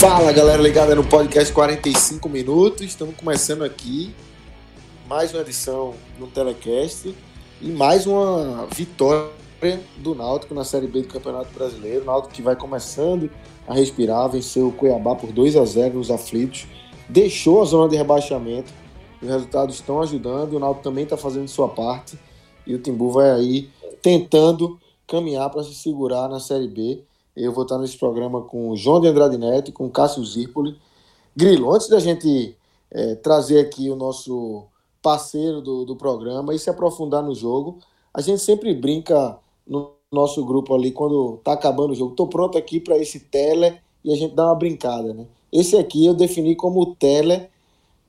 Fala galera ligada no podcast 45 minutos. Estamos começando aqui mais uma edição no Telecast e mais uma vitória do Náutico na Série B do Campeonato Brasileiro. O Náutico que vai começando a respirar, venceu o Cuiabá por 2 a 0 nos aflitos, deixou a zona de rebaixamento. Os resultados estão ajudando, o Náutico também está fazendo sua parte e o Timbu vai aí tentando caminhar para se segurar na Série B eu vou estar nesse programa com o João de Andrade Neto com o Cássio Zirpoli. Grilo, antes da gente é, trazer aqui o nosso parceiro do, do programa e se aprofundar no jogo, a gente sempre brinca no nosso grupo ali quando tá acabando o jogo. Tô pronto aqui para esse tele e a gente dá uma brincada, né? Esse aqui eu defini como tele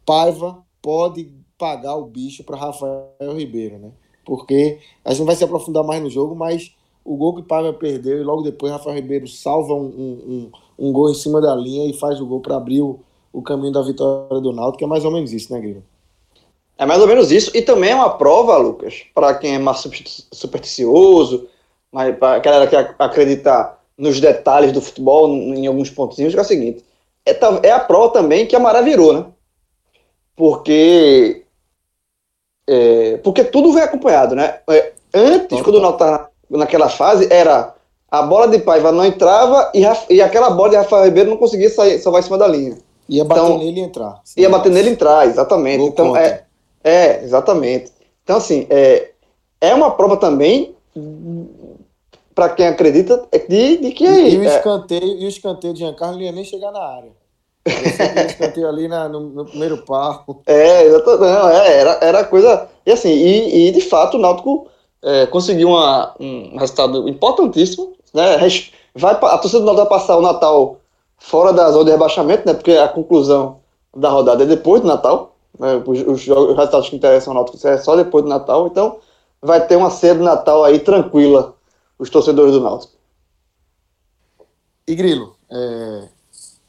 Paiva pode pagar o bicho para Rafael Ribeiro, né? Porque a gente vai se aprofundar mais no jogo, mas o gol que o Paiva perdeu e logo depois Rafael Ribeiro salva um, um, um, gol em cima da linha e faz o gol para abrir o, o, caminho da vitória do Náutico, que é mais ou menos isso, né, Guilherme? É mais ou menos isso, e também é uma prova, Lucas, para quem é mais supersticioso, mas para aquela que acredita nos detalhes do futebol, em alguns pontinhos, que é o seguinte: é, é a prova também que a Maré virou, né? Porque. É, porque tudo vem acompanhado, né? É, antes, quando o Náutico estava naquela fase era a bola de Paiva não entrava e, e aquela bola de Rafael Ribeiro não conseguia sair, só vai em cima da linha. Ia bater então, nele e entrar. Ia bater nele e entrar, exatamente. então, é, é, exatamente. Então, assim, é, é uma prova também para quem acredita de, de que aí. E, o é escanteio, e o escanteio de Giancarlo não ia nem chegar na área. o escanteio ali na, no, no, primeiro par. É, exatamente. Não, é, era, era coisa. E assim, e, e de fato o Náutico é, conseguiu uma, um resultado importantíssimo. Né? Vai, a torcida do Náutico vai passar o Natal fora da zona de rebaixamento, né? porque a conclusão da rodada é depois do Natal. Né? Os, os, os resultados que interessam ao Náutico é só depois do Natal. Então vai ter uma ceia de Natal aí tranquila, os torcedores do Náutico. E Grilo, é,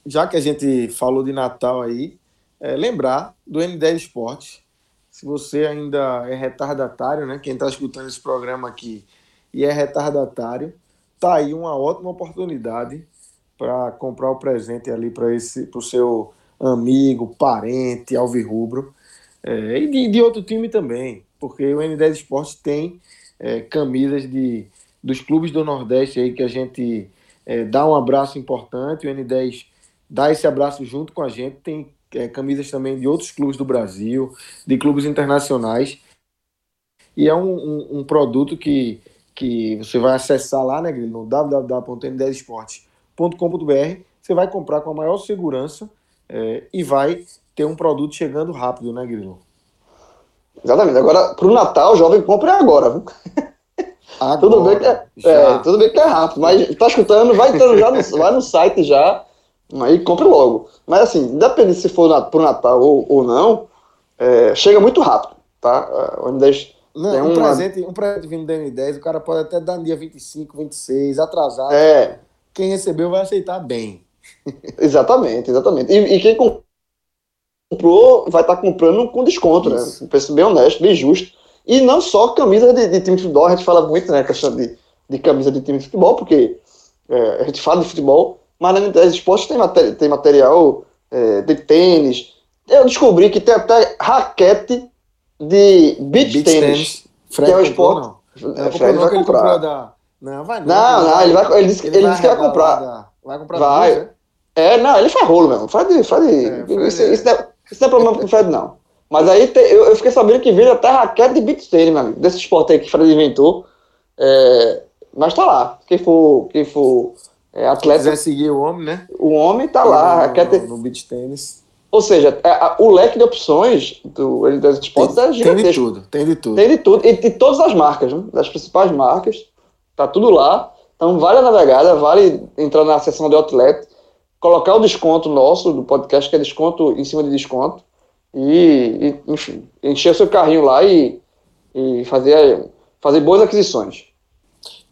já que a gente falou de Natal aí, é, lembrar do N10 Esportes, se você ainda é retardatário, né? Quem está escutando esse programa aqui e é retardatário, tá aí uma ótima oportunidade para comprar o presente ali para esse, para o seu amigo, parente, alvirrubro é, e de, de, outro time também, porque o N10 Esportes tem é, camisas de, dos clubes do Nordeste aí que a gente é, dá um abraço importante, o N10 dá esse abraço junto com a gente, tem é, camisas também de outros clubes do Brasil, de clubes internacionais. E é um, um, um produto que, que você vai acessar lá, né, no www.n10esportes.com.br. Você vai comprar com a maior segurança é, e vai ter um produto chegando rápido, né, Grilo? Exatamente. Agora, para o Natal, jovem, compre agora, viu? Agora, tudo, bem que é, é, tudo bem que é rápido, mas tá escutando, vai, já no, vai no site já Aí compre logo. Mas assim, independente se for pro Natal ou, ou não, é, chega muito rápido, tá? O M10 não, um, uma... presente, um presente vindo do M10, o cara pode até dar no dia 25, 26, atrasado. É. Quem recebeu vai aceitar bem. exatamente, exatamente. E, e quem comprou vai estar tá comprando com desconto, né? Isso. né? Um preço bem honesto, bem justo. E não só camisa de, de time de futebol, a gente fala muito, né? questão de, de camisa de time de futebol, porque é, a gente fala de futebol, mas na Nintendo Esportes tem, matéria, tem material é, de tênis. Eu descobri que tem até raquete de beach, beach tênis, que é o esporte. Não. É, Fred vai comprar. Da... Não, vai não. Não, não, ele, vai, ele disse, ele, ele disse que vai comprar. Da... Vai comprar vai. Duas, é? é, não, ele faz rolo mesmo. Fred, Fred, é, Fred isso, é. Isso, não é, isso não é problema pro Fred, não. Mas aí te, eu, eu, fiquei sabendo que veio até raquete de beach tênis, meu amigo, desse esporte aí que o Fred inventou. É, Mas tá lá. Quem for, quem for é, atleta. Se quiser seguir o homem, né? O homem tá lá. No, quer ter... no beach tênis. Ou seja, é, a, o leque de opções do ele das esportes é gigantesco. Tem de tudo, tem de tudo. Tem de tudo. E de todas as marcas, né? das principais marcas. Tá tudo lá. Então vale a navegada, vale entrar na seção de outlet, colocar o desconto nosso do podcast, que é desconto em cima de desconto. E, e enfim, encher o seu carrinho lá e, e fazer, fazer boas aquisições.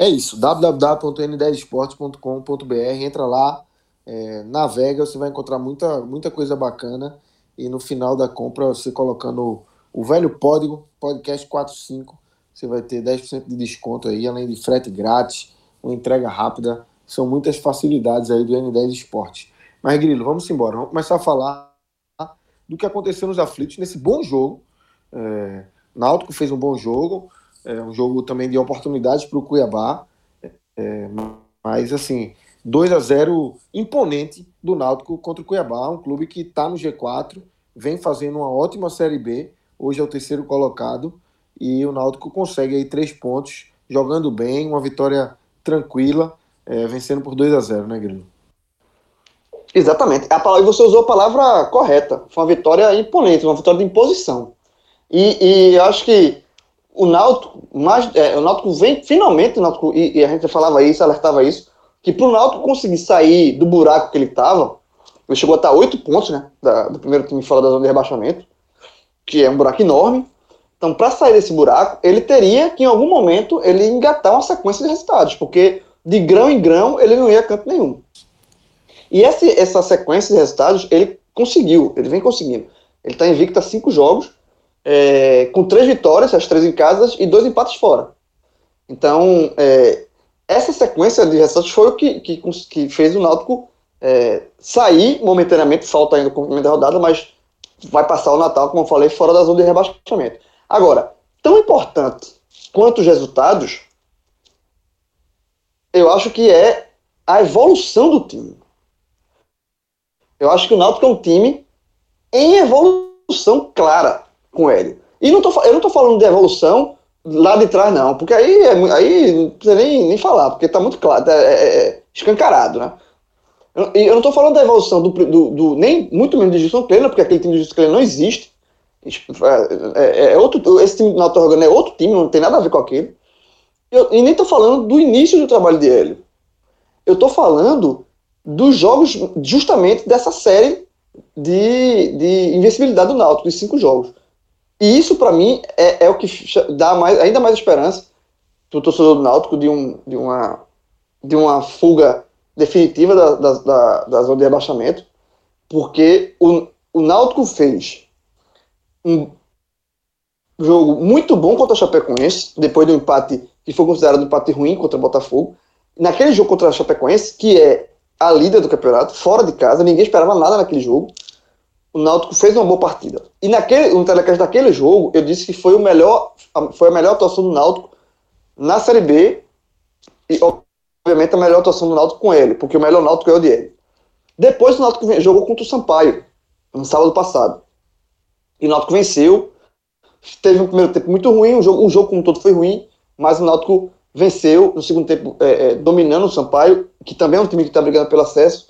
É isso, www.n10esportes.com.br, entra lá, é, navega, você vai encontrar muita, muita coisa bacana e no final da compra, você colocando o, velho código, podcast 45, você vai ter 10% de desconto aí, além de frete grátis, uma entrega rápida, são muitas facilidades aí do N10 Esporte. Mas, Grilo, vamos embora, vamos começar a falar do que aconteceu nos aflitos nesse bom jogo. É, Náutico fez um bom jogo, é um jogo também de oportunidades para o Cuiabá, é, mas assim, 2 a 0 imponente do Náutico contra o Cuiabá, um clube que está no G4, vem fazendo uma ótima Série B, hoje é o terceiro colocado, e o Náutico consegue aí três pontos, jogando bem, uma vitória tranquila, é, vencendo por 2 a 0 né, Grilo? Exatamente. A palavra, você usou a palavra correta. Foi uma vitória imponente, uma vitória de imposição. E, e acho que o Náutico, mais, é, o Náutico vem, finalmente, o Náutico, e, e, a gente falava isso, alertava isso, que para o Náutico conseguir sair do buraco que ele estava, ele chegou a estar oito pontos, né, da, do primeiro time fora da zona de rebaixamento, que é um buraco enorme. Então, para sair desse buraco, ele teria que, em algum momento, ele engatar uma sequência de resultados, porque de grão em grão ele não ia a canto nenhum. E essa, essa sequência de resultados ele conseguiu, ele vem conseguindo. Ele está invicto a cinco jogos, é, com três vitórias, as três em casa e dois empates fora. Então, é, essa sequência de resultados foi o que, que, que fez o Náutico é, sair momentaneamente, falta ainda o cumprimento da rodada, mas vai passar o Natal, como eu falei, fora da zona de rebaixamento. Agora, tão importante quanto os resultados, eu acho que é a evolução do time. Eu acho que o Náutico é um time em evolução clara com ele. E não tô, eu não estou falando de evolução lá de trás, não, porque aí, é, aí não precisa nem, nem falar, porque está muito claro, é, é, é, escancarado, né? E eu não estou falando da evolução do, do, do, nem muito menos de gestão plena, porque aquele time de gestão plena não existe. É, é, é outro, esse time do Organo é outro time, não tem nada a ver com aquele. Eu, e nem estou falando do início do trabalho de Hélio. Eu estou falando dos jogos justamente dessa série de, de invencibilidade do Náutico, de cinco jogos. E isso, para mim, é, é, o que dá mais, ainda mais esperança para o torcedor do Náutico de, um, de, uma, de uma fuga definitiva da, da, da, da zona de rebaixamento, porque o, o Náutico fez um jogo muito bom contra o Chapecoense, depois do empate que foi considerado um empate ruim contra o Botafogo. Naquele jogo contra o Chapecoense, que é a líder do campeonato, fora de casa, ninguém esperava nada naquele jogo. O Náutico fez uma boa partida. E naquele, no telecast daquele jogo, eu disse que foi, o melhor, foi a melhor atuação do Náutico na Série B e, obviamente, a melhor atuação do Náutico com ele, porque o melhor Náutico é o de ele. Depois o Náutico jogou contra o Sampaio, no sábado passado. E o Náutico venceu. Teve um primeiro tempo muito ruim, o jogo, o jogo como todo foi ruim, mas o Náutico venceu no segundo tempo, é, é, dominando o Sampaio, que também é um time que está brigando pelo acesso,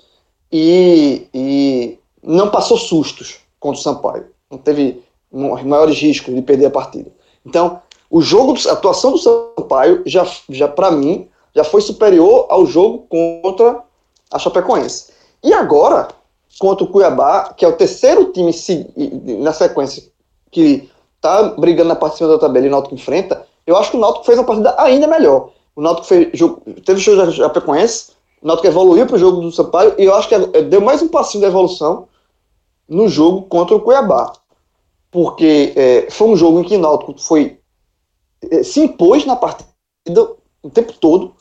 e, e, não passou sustos contra o Sampaio. Não teve maiores riscos de perder a partida. Então, o jogo, a atuação do Sampaio, já, já para mim, já foi superior ao jogo contra a Chapecoense. E agora, contra o Cuiabá, que é o terceiro time na sequência que está brigando na parte da tabela e o Náutico enfrenta, eu acho que o Náutico fez uma partida ainda melhor. O Náutico fez, jogo, teve o show da Chapecoense, o Náutico evoluiu para o jogo do Sampaio e eu acho que é, deu mais um passinho de evolução no jogo contra o Cuiabá. Porque é, foi um jogo em que o Náutico foi, é, se impôs na partida o tempo todo,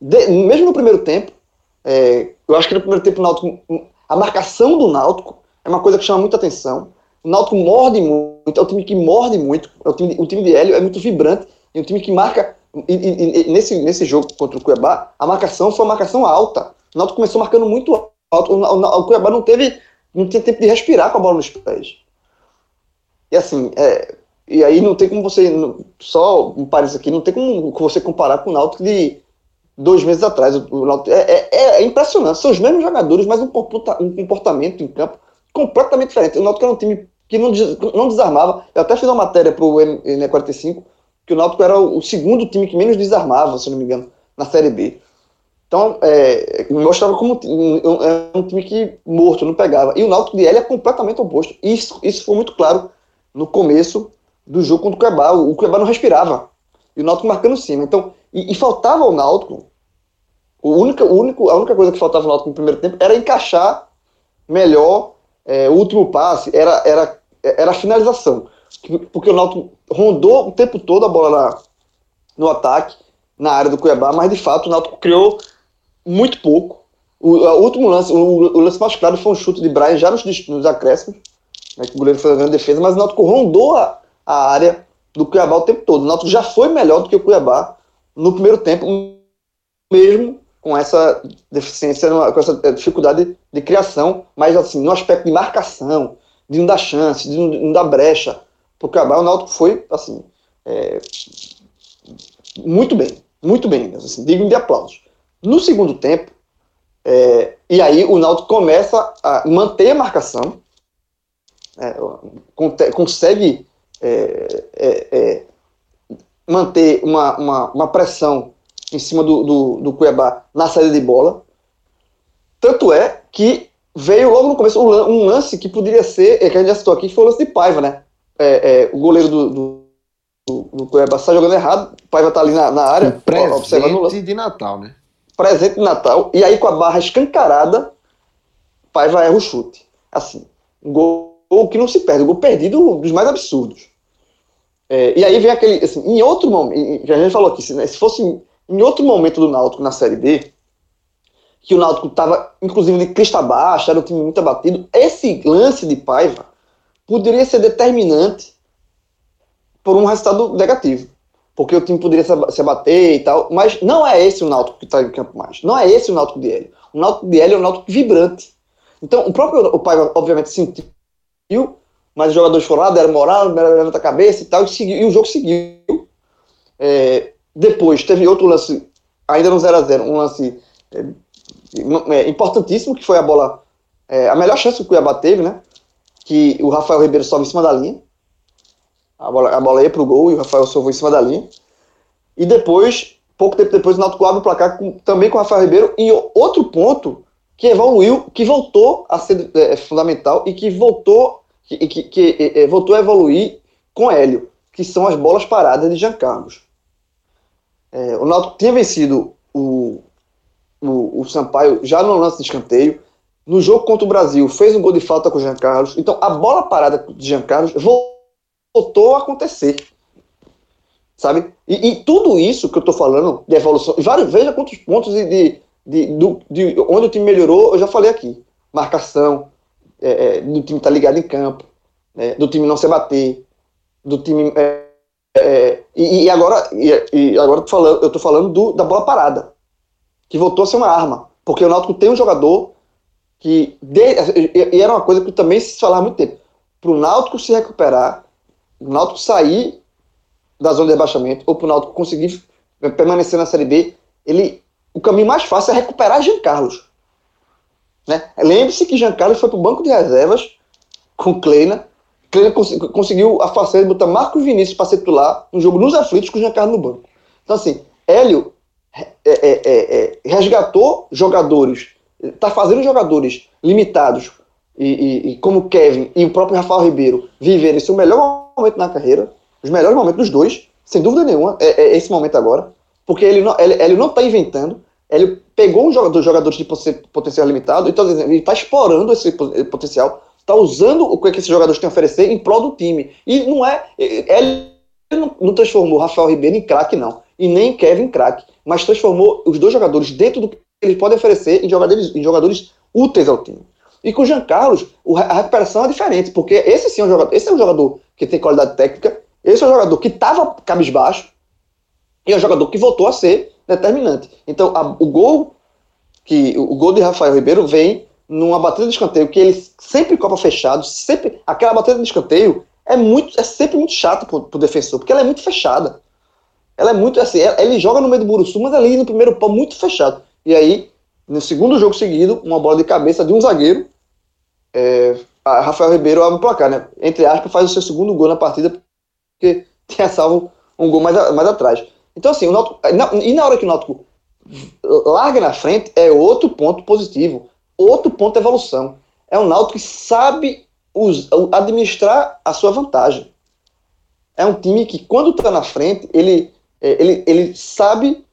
de, mesmo no primeiro tempo. É, eu acho que no primeiro tempo o Náutico, a marcação do Náutico é uma coisa que chama muita atenção. O Náutico morde muito, é um time que morde muito. É o, time, o time de Hélio é muito vibrante, é um time que marca. E, e, e, nesse, nesse jogo contra o Cuiabá, a marcação foi uma marcação alta. O Náutico começou marcando muito alto. O, o, o Cuiabá não teve. Não tinha tempo de respirar com a bola nos pés. E assim, é, e aí não tem como você. Só um parênteses aqui, não tem como você comparar com o Náutico de, dois meses atrás. O, o é, é, é, impressionante. São os mesmos jogadores, mas um, um comportamento em campo completamente diferente. O Náutico era um time que não, não desarmava. Eu até fiz uma matéria para o N45 que o Náutico era o segundo time que menos desarmava, se não me engano, na Série B. Então, é, mostrava como um, um, um time que morto, não pegava. E o Náutico de L é completamente oposto. Isso, isso foi muito claro no começo do jogo contra o Cuiabá. O Cuiabá não respirava. E o Náutico marcando cima. Então, e, e faltava ao Náutico, o única, o único, a única coisa que faltava ao Náutico no primeiro tempo era encaixar melhor é, o último passe, era, era, era a finalização. Porque o Náutico rondou o tempo todo a bola na, no ataque, na área do Cuiabá, mas de fato o Náutico criou muito pouco. O, o último lance, o, o, lance mais claro foi um chute de Brian já nos, nos acréscimos, né, que o goleiro fez uma grande defesa, mas o Náutico rondou a, a área do Cuiabá o tempo todo. O Náutico já foi melhor do que o Cuiabá no primeiro tempo, mesmo com essa deficiência, com essa eh, dificuldade de criação, mas assim, no aspecto de marcação, de não dar chance, de não, dar brecha, para o Cuiabá, o Náutico foi, assim, é, muito bem, muito bem, assim, digno de aplausos. No segundo tempo, é, e aí o Náutico começa a manter a marcação, é, consegue é, é, é, manter uma, uma, uma, pressão em cima do, do, do, Cuiabá na saída de bola. Tanto é que veio logo no começo um lance que poderia ser, é, que a gente já citou aqui, que foi o lance de Paiva, né? É, o goleiro do, do, do, Cuiabá está jogando errado, Paiva está ali na, na área, presente observando o lance. de Natal, né? Presente de Natal, e aí com a barra escancarada, Paiva erra o chute. Assim, um gol que não se perde, um gol perdido dos mais absurdos. É, e aí vem aquele, assim, em outro momento, que a gente falou aqui, se, né, se fosse em outro momento do Náutico na Série B, que o Náutico estava, inclusive, de crista baixa, era um time muito abatido, esse lance de Paiva poderia ser determinante por um resultado negativo. Porque o time poderia se abater e tal, mas não é esse o Náutico que está em campo mais. Não é esse o Náutico de Hélio. O Náutico de Hélio é um Náutico vibrante. Então, o próprio o Paiva, obviamente, sentiu mas os jogadores foram lá, deram moral, deram a cabeça e tal, e, seguiu, e o jogo seguiu. É, depois teve outro lance, ainda no 0x0, um lance é, é, importantíssimo, que foi a bola, é, a melhor chance que o Cuiabá teve, né? Que o Rafael Ribeiro sobe em cima da linha. A bola, a bola ia pro gol e o Rafael salvou em cima da linha. E depois, pouco tempo depois, o Náutico abre o placar com, também com o Rafael Ribeiro. E outro ponto que evoluiu, que voltou a ser é, fundamental e que voltou, que, que, que é, voltou a evoluir com Hélio, que são as bolas paradas de Jean Carlos. É, o Náutico tinha vencido o, o, o Sampaio já no lance de escanteio. No jogo contra o Brasil, fez um gol de falta com o Jean Carlos. Então, a bola parada de Jean Carlos voltou a acontecer. Sabe? E, e tudo isso que eu estou falando de evolução, veja quantos pontos de, de de, do, de onde o time melhorou, eu já falei aqui. Marcação, é, é, do time estar tá ligado em campo, né, do time não se bater, do time. É, é, e, e, agora, e, e agora falando, eu tô falando do, da bola parada, que voltou a ser uma arma. Porque o Náutico tem um jogador que. De, e, era uma coisa que também se falava muito tempo. Para o Náutico se recuperar, o Náutico sair da zona de rebaixamento, ou para o Náutico conseguir permanecer na Série B, ele o caminho mais fácil é recuperar Jean Carlos. Né? Lembre-se que Jean Carlos foi para o banco de reservas com Kleina. Kleina cons conseguiu a façanha de botar Marcos Vinícius para titular no jogo nos aflitos com Jean Carlos no banco. Então, assim, Hélio é, é, é, é resgatou jogadores, está fazendo jogadores limitados, e, e, e, como Kevin e o próprio Rafael Ribeiro viverem seu melhor momento na carreira, os melhores momentos dos dois, sem dúvida nenhuma, é, é esse momento agora, porque ele não ele, ele não tá inventando, ele pegou um jogador, jogadores de potencial limitado, então ele está explorando esse potencial, está usando o que esses jogadores têm a oferecer em prol do time. E não é. Ele não, não transformou Rafael Ribeiro em craque, não. E nem Kevin em craque. Mas transformou os dois jogadores dentro do que eles podem oferecer em jogadores, em jogadores úteis ao time. E com o Jean Carlos, a recuperação é diferente, porque esse sim é um jogador, esse é um jogador que tem qualidade técnica, esse é um jogador que estava cabisbaixo, e é um jogador que voltou a ser determinante. Então, a, o gol que o gol de Rafael Ribeiro vem numa batida de escanteio que ele sempre copa fechado, sempre aquela batida de escanteio é muito é sempre muito chato pro, pro defensor, porque ela é muito fechada. ela é muito assim, ele joga no meio do Buruçu, mas ali no primeiro pau muito fechado. E aí, no segundo jogo seguido, uma bola de cabeça de um zagueiro, é, Rafael Ribeiro abre o placar, né? Entre aspas, faz o seu segundo gol na partida, porque tinha salvo um gol mais, mais atrás. Então, assim, o Náutico, e na hora que o Náutico larga na frente, é outro ponto positivo, outro ponto de evolução. É um Náutico que sabe administrar a sua vantagem. É um time que, quando está na frente, ele, é, ele, ele sabe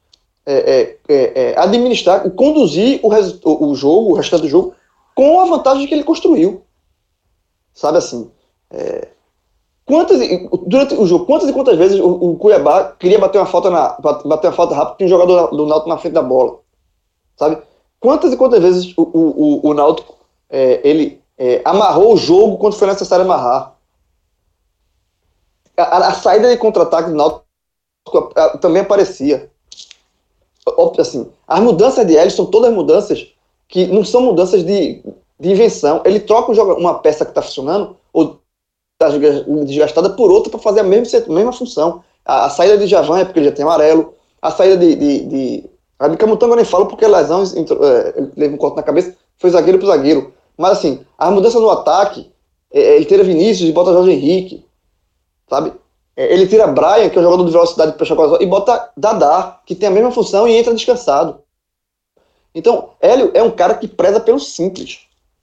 é, é, é, administrar, conduzir o, o jogo, o restante do jogo, com a vantagem que ele construiu. Sabe assim? É, quantas, durante o jogo, quantas e quantas vezes o, o, Cuiabá queria bater uma falta na, bater uma falta rápida, tinha um jogador do Náutico na frente da bola. Sabe? Quantas e quantas vezes o, o, o Náutico é, ele é, amarrou o jogo quando foi necessário amarrar? A, a saída de contra-ataque do Náutico também aparecia. Assim, as mudanças de Ellis são todas mudanças que não são mudanças de, de invenção. Ele troca uma peça que está funcionando ou está desgastada por outra para fazer a mesma, a mesma função. A, a, saída de Javan é porque ele já tem amarelo. A saída de. de, de a de Camutanga eu nem falo porque lesão, é, ele teve um corte na cabeça, foi zagueiro para zagueiro. Mas assim, a mudança no ataque, é, é, ele tira Vinícius e bota Jorge Henrique, sabe? É, ele tira Brian, que é um jogador de velocidade para Chacoalhão, e bota Dadá, que tem a mesma função e entra descansado. Então, Hélio é um cara que preza pelo simples.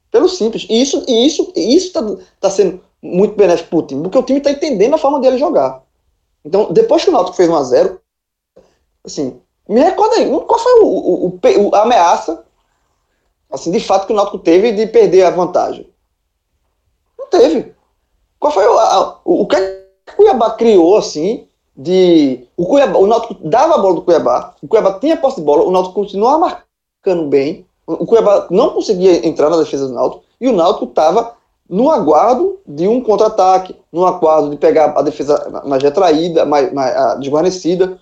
Pelo simples. E isso e isso isso tá, tá sendo muito benéfico pro time, porque o time tá entendendo a forma dele jogar. Então, depois que o Náutico fez 1 a 0 assim, me recorda aí, qual foi o, o, o, a ameaça, assim, de fato que o Náutico teve de perder a vantagem? Não teve. Qual foi o, a, o, o que o Cuiabá criou, assim, de... O, Cuiabá, o Náutico dava a bola do Cuiabá, o Cuiabá tinha posse de bola, o Náutico continuava marcando bem, o Cuiabá não conseguia entrar na defesa do Náutico, e o Náutico estava no aguardo de um contra-ataque, no aguardo de pegar a defesa mais retraída, mais, mais desguarnecida.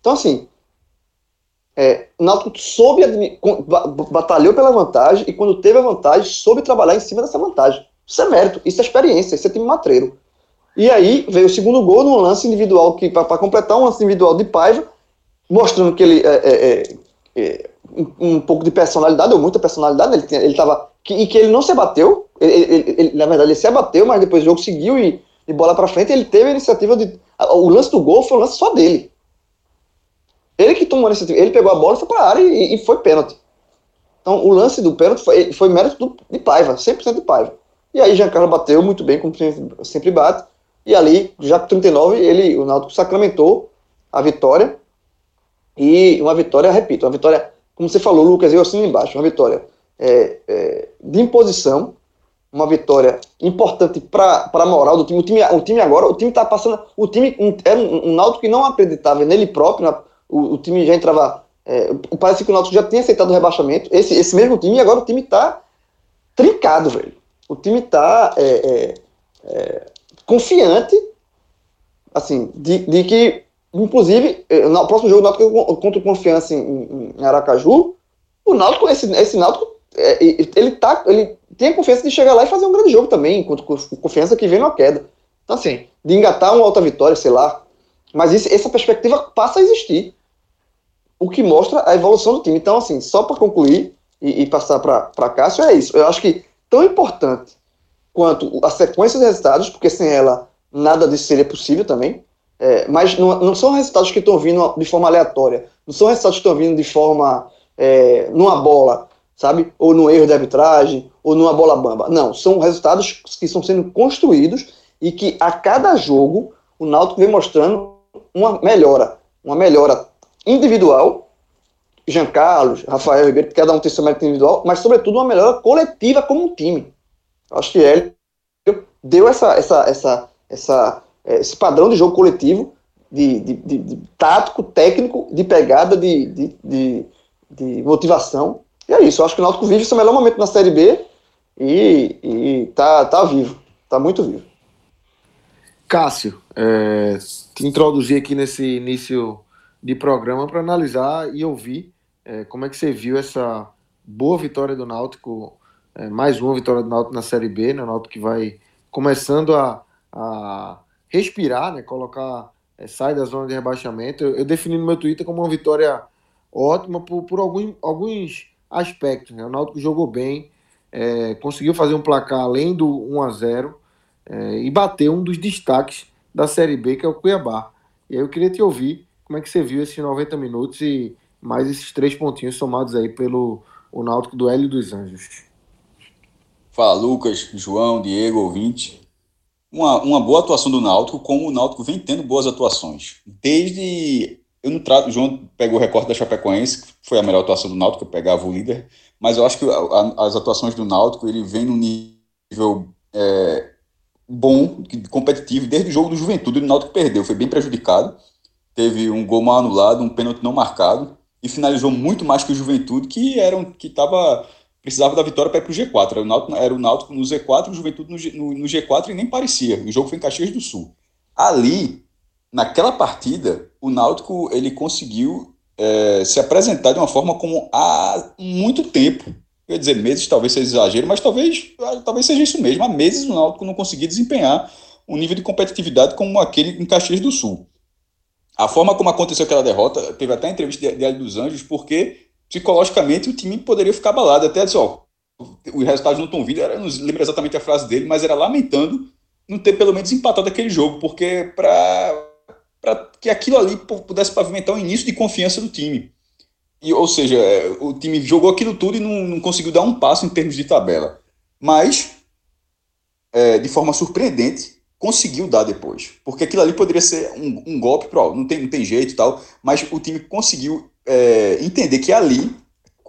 Então, assim, é, o Náutico soube, batalhou pela vantagem e quando teve a vantagem, soube trabalhar em cima dessa vantagem. Isso é mérito, isso é experiência, isso é time matreiro. E aí veio o segundo gol num lance individual, que para completar um lance individual de Paiva, mostrando que ele é, é, é, é um, um, pouco de personalidade, ou muita personalidade, ele, ele tava, que, e que ele não se abateu, ele, ele, ele, na verdade ele se abateu, mas depois o jogo seguiu e, e bola para frente, ele teve a iniciativa de, o lance do gol foi um lance só dele. Ele que tomou a iniciativa, ele pegou a bola, foi para a área e, e, foi pênalti. Então o lance do pênalti foi, foi mérito do, de Paiva, 100% de Paiva. E aí Giancarlo bateu muito bem, como sempre bate, e ali, já com 39, ele, o Náutico sacramentou a vitória. E uma vitória, repito, uma vitória, como você falou, Lucas, eu assim embaixo, uma vitória é, é, de imposição, uma vitória importante para a moral do time. O, time. o time agora, o time está passando. O time era um, um Náutico que não acreditava nele próprio, na, o, o, time já entrava. É, parece que o Náutico já tinha aceitado o rebaixamento. Esse, esse mesmo time, e agora o time está trincado, velho. O time está é, é, é, confiante, assim, de, de que, inclusive, eh, no próximo jogo, o Náutico contra o Confiança em, Aracaju, o Náutico, esse, esse Náutico, é, ele, tá, ele tem a confiança de chegar lá e fazer um grande jogo também, contra confiança que vem na queda. Então, assim, de engatar uma alta vitória, sei lá. Mas isso, essa perspectiva passa a existir. O que mostra a evolução do time. Então, assim, só para concluir e, e passar para Cássio, é isso. Eu acho que tão importante quanto a sequência de resultados, porque sem ela nada disso seria possível também. É, mas não, não, são resultados que estão vindo de forma aleatória, não são resultados que estão vindo de forma é, numa bola, sabe? Ou no erro de arbitragem, ou numa bola bamba. Não, são resultados que estão sendo construídos e que a cada jogo o Náutico vem mostrando uma melhora, uma melhora individual, Jean Carlos, Rafael Ribeiro, cada um tem seu mérito individual, mas sobretudo uma melhora coletiva como um time. Acho que ele deu essa, essa, essa, essa, esse padrão de jogo coletivo, de, de, de, de tático, técnico, de pegada, de, de, motivação. E é isso. Eu acho que o Náutico vive seu melhor momento na Série B e, e tá, tá vivo. Tá muito vivo. Cássio, é, te introduzir aqui nesse início de programa para analisar e ouvir é, como é que você viu essa boa vitória do Náutico é, mais uma vitória do Náutico na Série B, né? O Náutico que vai começando a, a respirar, né? Colocar é, sai da zona de rebaixamento. Eu, eu, defini no meu Twitter como uma vitória ótima por, por alguns, aspectos. Né? O Náutico jogou bem, é, conseguiu fazer um placar além do 1 a 0 é, e bateu um dos destaques da Série B, que é o Cuiabá. E aí eu queria te ouvir como é que você viu esses 90 minutos e mais esses três pontinhos somados aí pelo o Náutico do Hélio dos Anjos. Fala Lucas, João, Diego, ouvinte. Uma, uma boa atuação do Náutico, como o Náutico vem tendo boas atuações. Desde. Eu não trato. O João pegou o recorte da Chapecoense, que foi a melhor atuação do Náutico, eu pegava o líder. Mas eu acho que a, as atuações do Náutico, ele vem num nível é, bom, competitivo, desde o jogo do Juventude, o Náutico perdeu, foi bem prejudicado. Teve um gol mal anulado, um pênalti não marcado, e finalizou muito mais que o Juventude, que era um, que estava precisava da vitória para ir para o G4. Era o, Náutico, era o Náutico no Z4 e o Juventude no, no, no, G4 e nem parecia. O jogo foi em Caxias do Sul. Ali, naquela partida, o Náutico ele conseguiu é, se apresentar de uma forma como há muito tempo. Ia dizer meses, talvez seja exagero, mas talvez, talvez seja isso mesmo. Há meses o Náutico não conseguia desempenhar um nível de competitividade como aquele em Caxias do Sul. A forma como aconteceu aquela derrota, teve até a entrevista de, de dos Anjos, porque psicologicamente o time poderia ficar abalado. Até disse, ó, os resultados não estão vindo, eu não lembro exatamente a frase dele, mas era lamentando não ter pelo menos empatado aquele jogo, porque para que aquilo ali pudesse pavimentar um início de confiança do time. E, ou seja, é, o time jogou aquilo tudo e não, não conseguiu dar um passo em termos de tabela. Mas, é, de forma surpreendente, conseguiu dar depois. Porque aquilo ali poderia ser um, um golpe, pro, não tem, não tem jeito e tal, mas o time conseguiu é, entender que ali,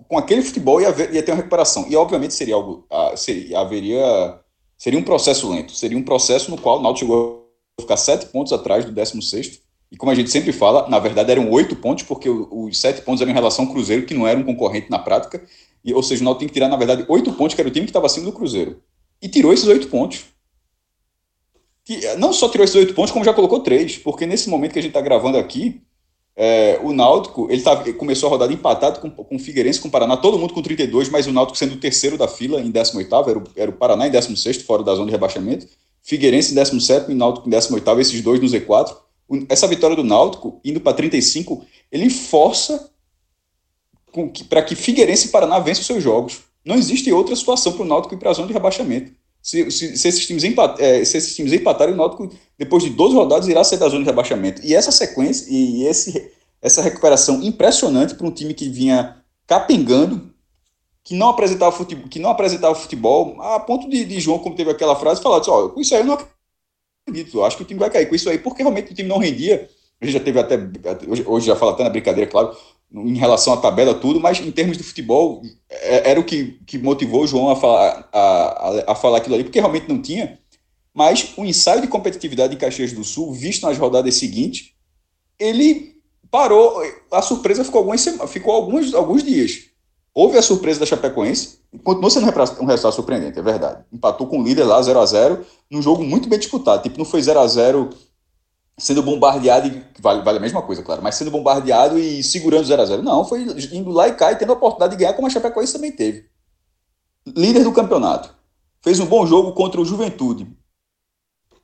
com aquele futebol, ia, ia ter uma recuperação. E obviamente seria algo. Seria, haveria, seria um processo lento. Seria um processo no qual o Náutico chegou a ficar sete pontos atrás do 16. E como a gente sempre fala, na verdade eram oito pontos, porque os sete pontos eram em relação ao Cruzeiro, que não era um concorrente na prática. E, ou seja, o Náutico tem que tirar, na verdade, oito pontos, que era o time que estava acima do Cruzeiro. E tirou esses oito pontos. Não só tirou esses oito pontos, como já colocou três. Porque nesse momento que a gente está gravando aqui, é, o Náutico, ele, tava, ele começou a rodada empatado com, com o Figueirense, com o Paraná, todo mundo com 32, mas o Náutico sendo o terceiro da fila em 18 era o, era o Paraná em 16 fora da zona de rebaixamento, Figueirense em 17 e Náutico em 18 esses dois no Z4. Essa vitória do Náutico, indo para 35, ele força para que Figueirense e Paraná vençam seus jogos. Não existe outra situação para o Náutico ir para a zona de rebaixamento. Se, se, se, esses times empat, é, se esses times empatarem, o Náutico, depois de 12 rodadas, irá sair da zona de rebaixamento. E essa sequência e esse, essa recuperação impressionante para um time que vinha capengando, que não apresentava futebol, que não apresentava futebol a ponto de, de João, como teve aquela frase, falar assim, ó, com isso aí eu não acredito, eu acho que o time vai cair com isso aí, porque realmente o time não rendia. A gente já teve até, hoje, hoje já fala até na brincadeira, claro, em relação à tabela, tudo, mas em termos de futebol, é, era o que, que motivou o João a falar, a, a, falar aquilo ali, porque realmente não tinha. Mas o ensaio de competitividade em Caxias do Sul, visto nas rodadas seguintes, ele parou. A surpresa ficou algumas, ficou alguns, alguns dias. Houve a surpresa da Chapecoense, continuou sendo um resultado surpreendente, é verdade. Empatou com o líder lá, 0 a 0 num jogo muito bem disputado. Tipo, não foi 0 a 0 sendo bombardeado, e vale, vale a mesma coisa, claro, mas sendo bombardeado e segurando 0 a 0 Não, foi indo lá e cá e tendo a oportunidade de ganhar, como a Chapecoense também teve. Líder do campeonato. Fez um bom jogo contra o Juventude.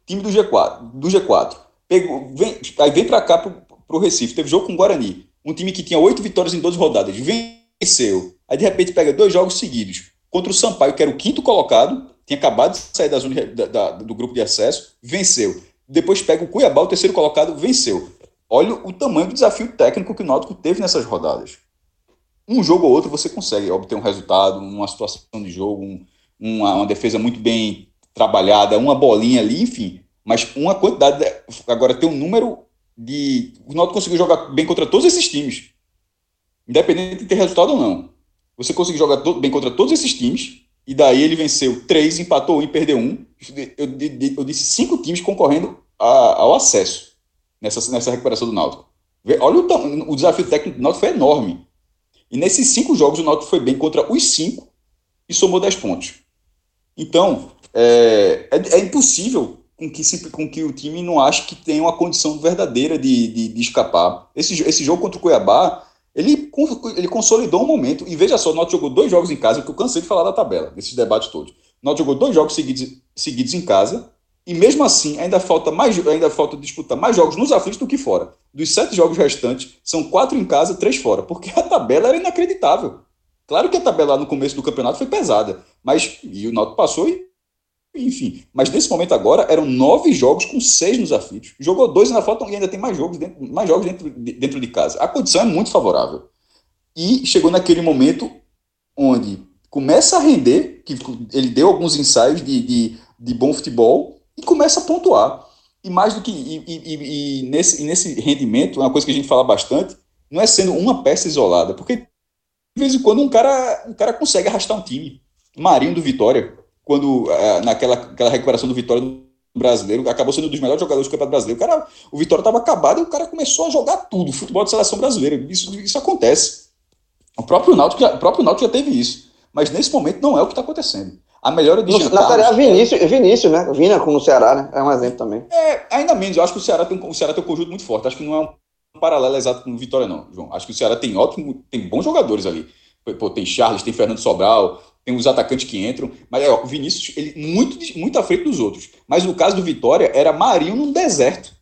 Time do G4. Do G4. Pegou, vem, aí vem para cá pro, pro Recife. Teve jogo com o Guarani. Um time que tinha oito vitórias em 12 rodadas. Venceu. Aí de repente pega dois jogos seguidos. Contra o Sampaio, que era o quinto colocado. Tinha acabado de sair da zona, da, da, do grupo de acesso. Venceu depois pega o Cuiabá, o terceiro colocado, venceu. Olha o tamanho do desafio técnico que o Náutico teve nessas rodadas. Um jogo ou outro você consegue obter um resultado, uma situação de jogo, um, uma, uma, defesa muito bem trabalhada, uma bolinha ali, enfim. Mas uma quantidade. De, agora tem um número de. O Náutico conseguiu jogar bem contra todos esses times. Independente de ter resultado ou não. Você conseguiu jogar bem contra todos esses times e daí ele venceu três, empatou um e perdeu um. Eu, eu disse cinco times concorrendo a, ao acesso nessa, nessa recuperação do Náutico. Olha o, o desafio técnico do Náutico foi enorme. E nesses cinco jogos o Náutico foi bem contra os cinco e somou dez pontos. Então, é, é, é impossível com que, com que o time não ache que tem uma condição verdadeira de, de, de escapar. Esse, esse jogo contra o Cuiabá ele, ele consolidou um momento. E veja só, o Náutico jogou dois jogos em casa, que eu cansei de falar da tabela, desses debates todos. O Náutico jogou dois jogos seguidos, seguidos em casa E mesmo assim, ainda falta mais, ainda falta disputar mais jogos nos aflitos do que fora. Dos sete jogos restantes, são quatro em casa, três fora, porque a tabela era inacreditável. Claro que a tabela no começo do campeonato foi pesada, mas e o Náutico passou e enfim. Mas nesse momento agora eram nove jogos com seis nos aflitos. Jogou dois ainda faltam e ainda tem mais jogos dentro, mais jogos dentro, dentro de casa. A condição é muito favorável. E chegou naquele momento onde começa a render, que ele deu alguns ensaios de, de, de bom futebol e começa a pontuar. E mais do que. E, e, e, nesse, e nesse rendimento, uma coisa que a gente fala bastante, não é sendo uma peça isolada, porque de vez em quando um cara, um cara consegue arrastar um time. Marinho do Vitória, quando é, naquela aquela recuperação do Vitória do brasileiro, acabou sendo um dos melhores jogadores do Campeonato Brasileiro. O, cara, o Vitória estava acabado e o cara começou a jogar tudo, futebol de seleção brasileira. Isso, isso acontece. O próprio Náutico, já, o próprio Náutico já teve isso. Mas nesse momento não é o que está acontecendo. A melhora de Na tarefa, Vinícius, Vinícius, né? Vina como no Ceará, né? É um exemplo também. É, ainda menos. Eu acho que o Ceará tem, o Ceará tem um conjunto muito forte. Acho que não é um paralelo exato com o Vitória, não, João. Acho que o Ceará tem ótimo, tem bons jogadores ali. Pô, tem Charles, tem Fernando Sobral, tem os atacantes que entram. Mas ó, o Vinícius, ele muito, muito à frente dos outros. Mas no caso do Vitória, era Marinho num deserto.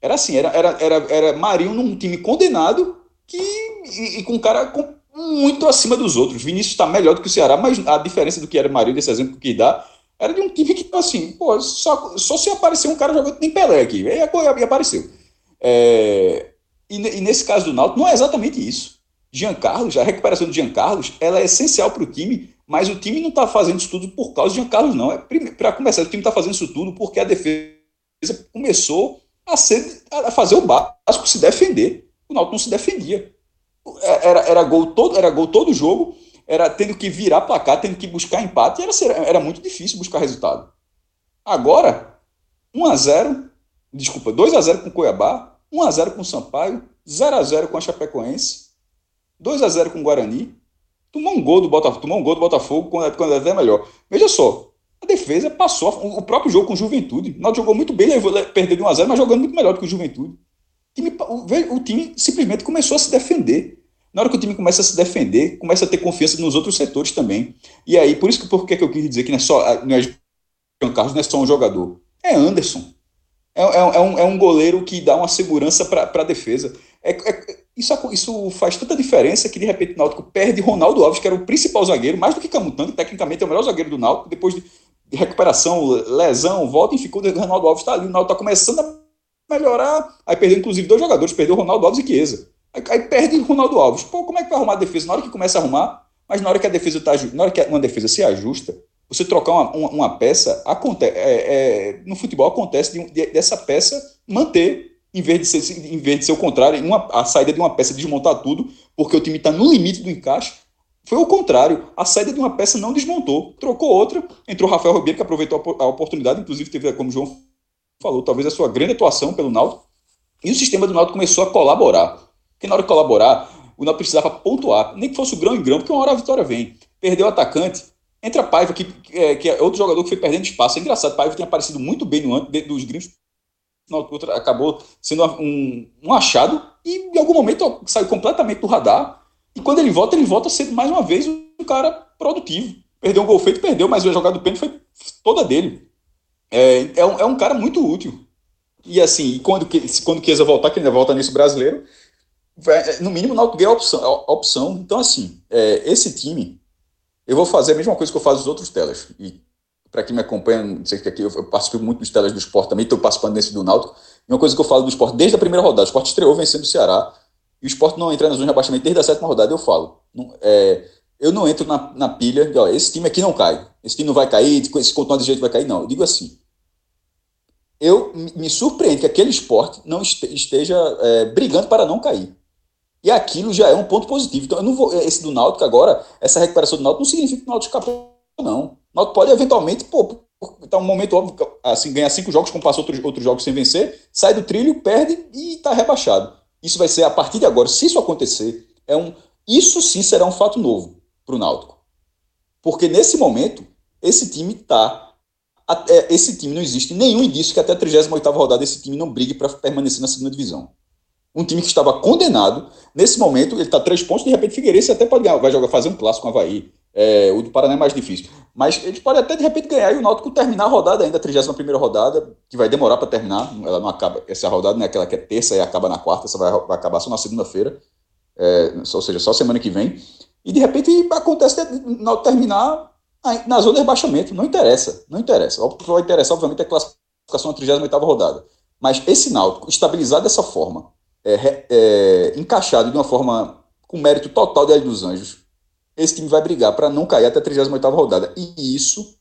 Era assim, era, era, era, era Marinho num time condenado que, e, e com um cara com muito acima dos outros. Vinícius está melhor do que o Ceará, mas a diferença do que era Marinho, desse exemplo que dá, era de um time que, assim, pô, só, só se aparecer um cara jogando nem Pelé aqui. E, e apareceu. É, e, e, nesse caso do Náutico, não é exatamente isso. Jean Carlos, a recuperação de Jean Carlos, ela é essencial para o time, mas o time não está fazendo isso tudo por causa de Jean Carlos, não. É, para começar, o time está fazendo isso tudo porque a defesa começou a, ser, a fazer o básico, se defender. O Náutico não se defendia. É, era, era, gol todo, era gol todo jogo, era tendo que virar placar, tendo que buscar empate, era, era muito difícil buscar resultado. Agora, 1 a 0 desculpa, 2 a 0 com o Cuiabá, 1 a 0 com o Sampaio, 0 a 0 com a Chapecoense, 2 a 0 com o Guarani, tomou um gol do Botafogo, tomou um gol do Botafogo quando, quando até melhor. Veja só, a defesa passou o próprio jogo com o Juventude. O Náutico jogou muito bem, levou, perdeu de 1 a 0, mas jogando muito melhor do que o Juventude time, o, o time simplesmente começou a se defender. Na hora que o time começa a se defender, começa a ter confiança nos outros setores também. E aí, por isso que, por que eu quis dizer que não é só não é Carlos, não é só um jogador. É Anderson. É, é, é, um, é um goleiro que dá uma segurança para a defesa. É, é, isso, isso faz tanta diferença que, de repente, o Náutico perde Ronaldo Alves, que era o principal zagueiro, mais do que Camutanga, tecnicamente é o melhor zagueiro do Náutico, depois de, recuperação, lesão, volta e ficou, o Ronaldo Alves está ali. O Náutico está começando a melhorar. Aí perdeu, inclusive, dois jogadores, perdeu Ronaldo Alves e Chiesa. Aí, aí perde Ronaldo Alves. Pô, como é que vai arrumar a defesa? Na hora que começa a arrumar, mas na hora que a defesa tá, na hora que uma defesa se ajusta, você trocar uma, uma, uma peça, acontece, é, é, no futebol acontece de, de, dessa peça manter, em vez de ser, em vez de ser o contrário, uma, a saída de uma peça desmontar tudo, porque o time está no limite do encaixe. Foi o contrário. A saída de uma peça não desmontou. Trocou outra, entrou Rafael Ribeiro, que aproveitou a, oportunidade, inclusive teve, como o João falou, talvez a sua grande atuação pelo Náutico, e o sistema do Náutico começou a colaborar. Porque na hora de colaborar, o Náutico precisava pontuar, nem que fosse o grão em grão, porque uma hora a vitória vem. Perdeu o atacante, entra Paiva, que, que, é, é outro jogador que foi perdendo espaço. É engraçado, Paiva tem aparecido muito bem no dos gringos, acabou sendo um, um achado e em algum momento saiu completamente do radar. E quando ele volta, ele volta sendo mais uma vez um cara produtivo. Perdeu um gol feito, perdeu, mas a jogada do pênalti foi toda dele. É, é, um, é um cara muito útil. E assim, quando, quando Chiesa voltar, que ainda volta nesse brasileiro, vai, no mínimo o Náutico ganha opção, a opção. Então, assim, é, esse time, eu vou fazer a mesma coisa que eu faço nos outros telas. E para quem me acompanha, sei que aqui, eu participo muito dos telas do esporte também, estou participando desse do Náutico. E uma coisa que eu falo do esporte desde a primeira rodada, o esporte estreou vencendo o Ceará, e o esporte não entra na zona de abaixamento desde a sétima rodada, eu falo. Não, é, eu não entro na, na pilha de, ó, esse time aqui não cai, esse time não vai cair, se continuar desse jeito vai cair, não. Eu digo assim, eu me surpreendo que aquele esporte não esteja é, brigando para não cair. E aquilo já é um ponto positivo. Então, eu não vou, esse do Náutico agora, essa recuperação do Náutico não significa que o Náutico escapou, não. Náutico pode eventualmente, pô, tá um momento óbvio, assim, ganhar cinco jogos, como passou outros, outros jogos sem vencer, sai do trilho, perde e está rebaixado. Isso vai ser, a partir de agora, se isso acontecer, é um, isso sim será um fato novo para o Náutico. Porque nesse momento, esse time está até esse time não existe nenhum indício que até a 38 rodada esse time não brigue para permanecer na segunda divisão. Um time que estava condenado, nesse momento ele está três pontos, de repente Figueirense até pode ganhar, vai jogar, fazer um clássico com o Havaí, É, o do Paraná é mais difícil. Mas eles podem até de repente ganhar e o Náutico terminar a rodada ainda, a 31 rodada, que vai demorar para terminar. Ela não acaba, essa rodada não é aquela que é terça e acaba na quarta, essa vai, vai acabar só na segunda-feira, é, ou seja, só semana que vem. E de repente acontece o Náutico terminar na zona de rebaixamento. Não interessa, não interessa. O que vai interessar, obviamente, é a classificação na 38 rodada. Mas esse Náutico, estabilizado dessa forma, é, é, encaixado de uma forma com mérito total de Hélio dos Anjos, esse time vai brigar para não cair até a 38 rodada. E isso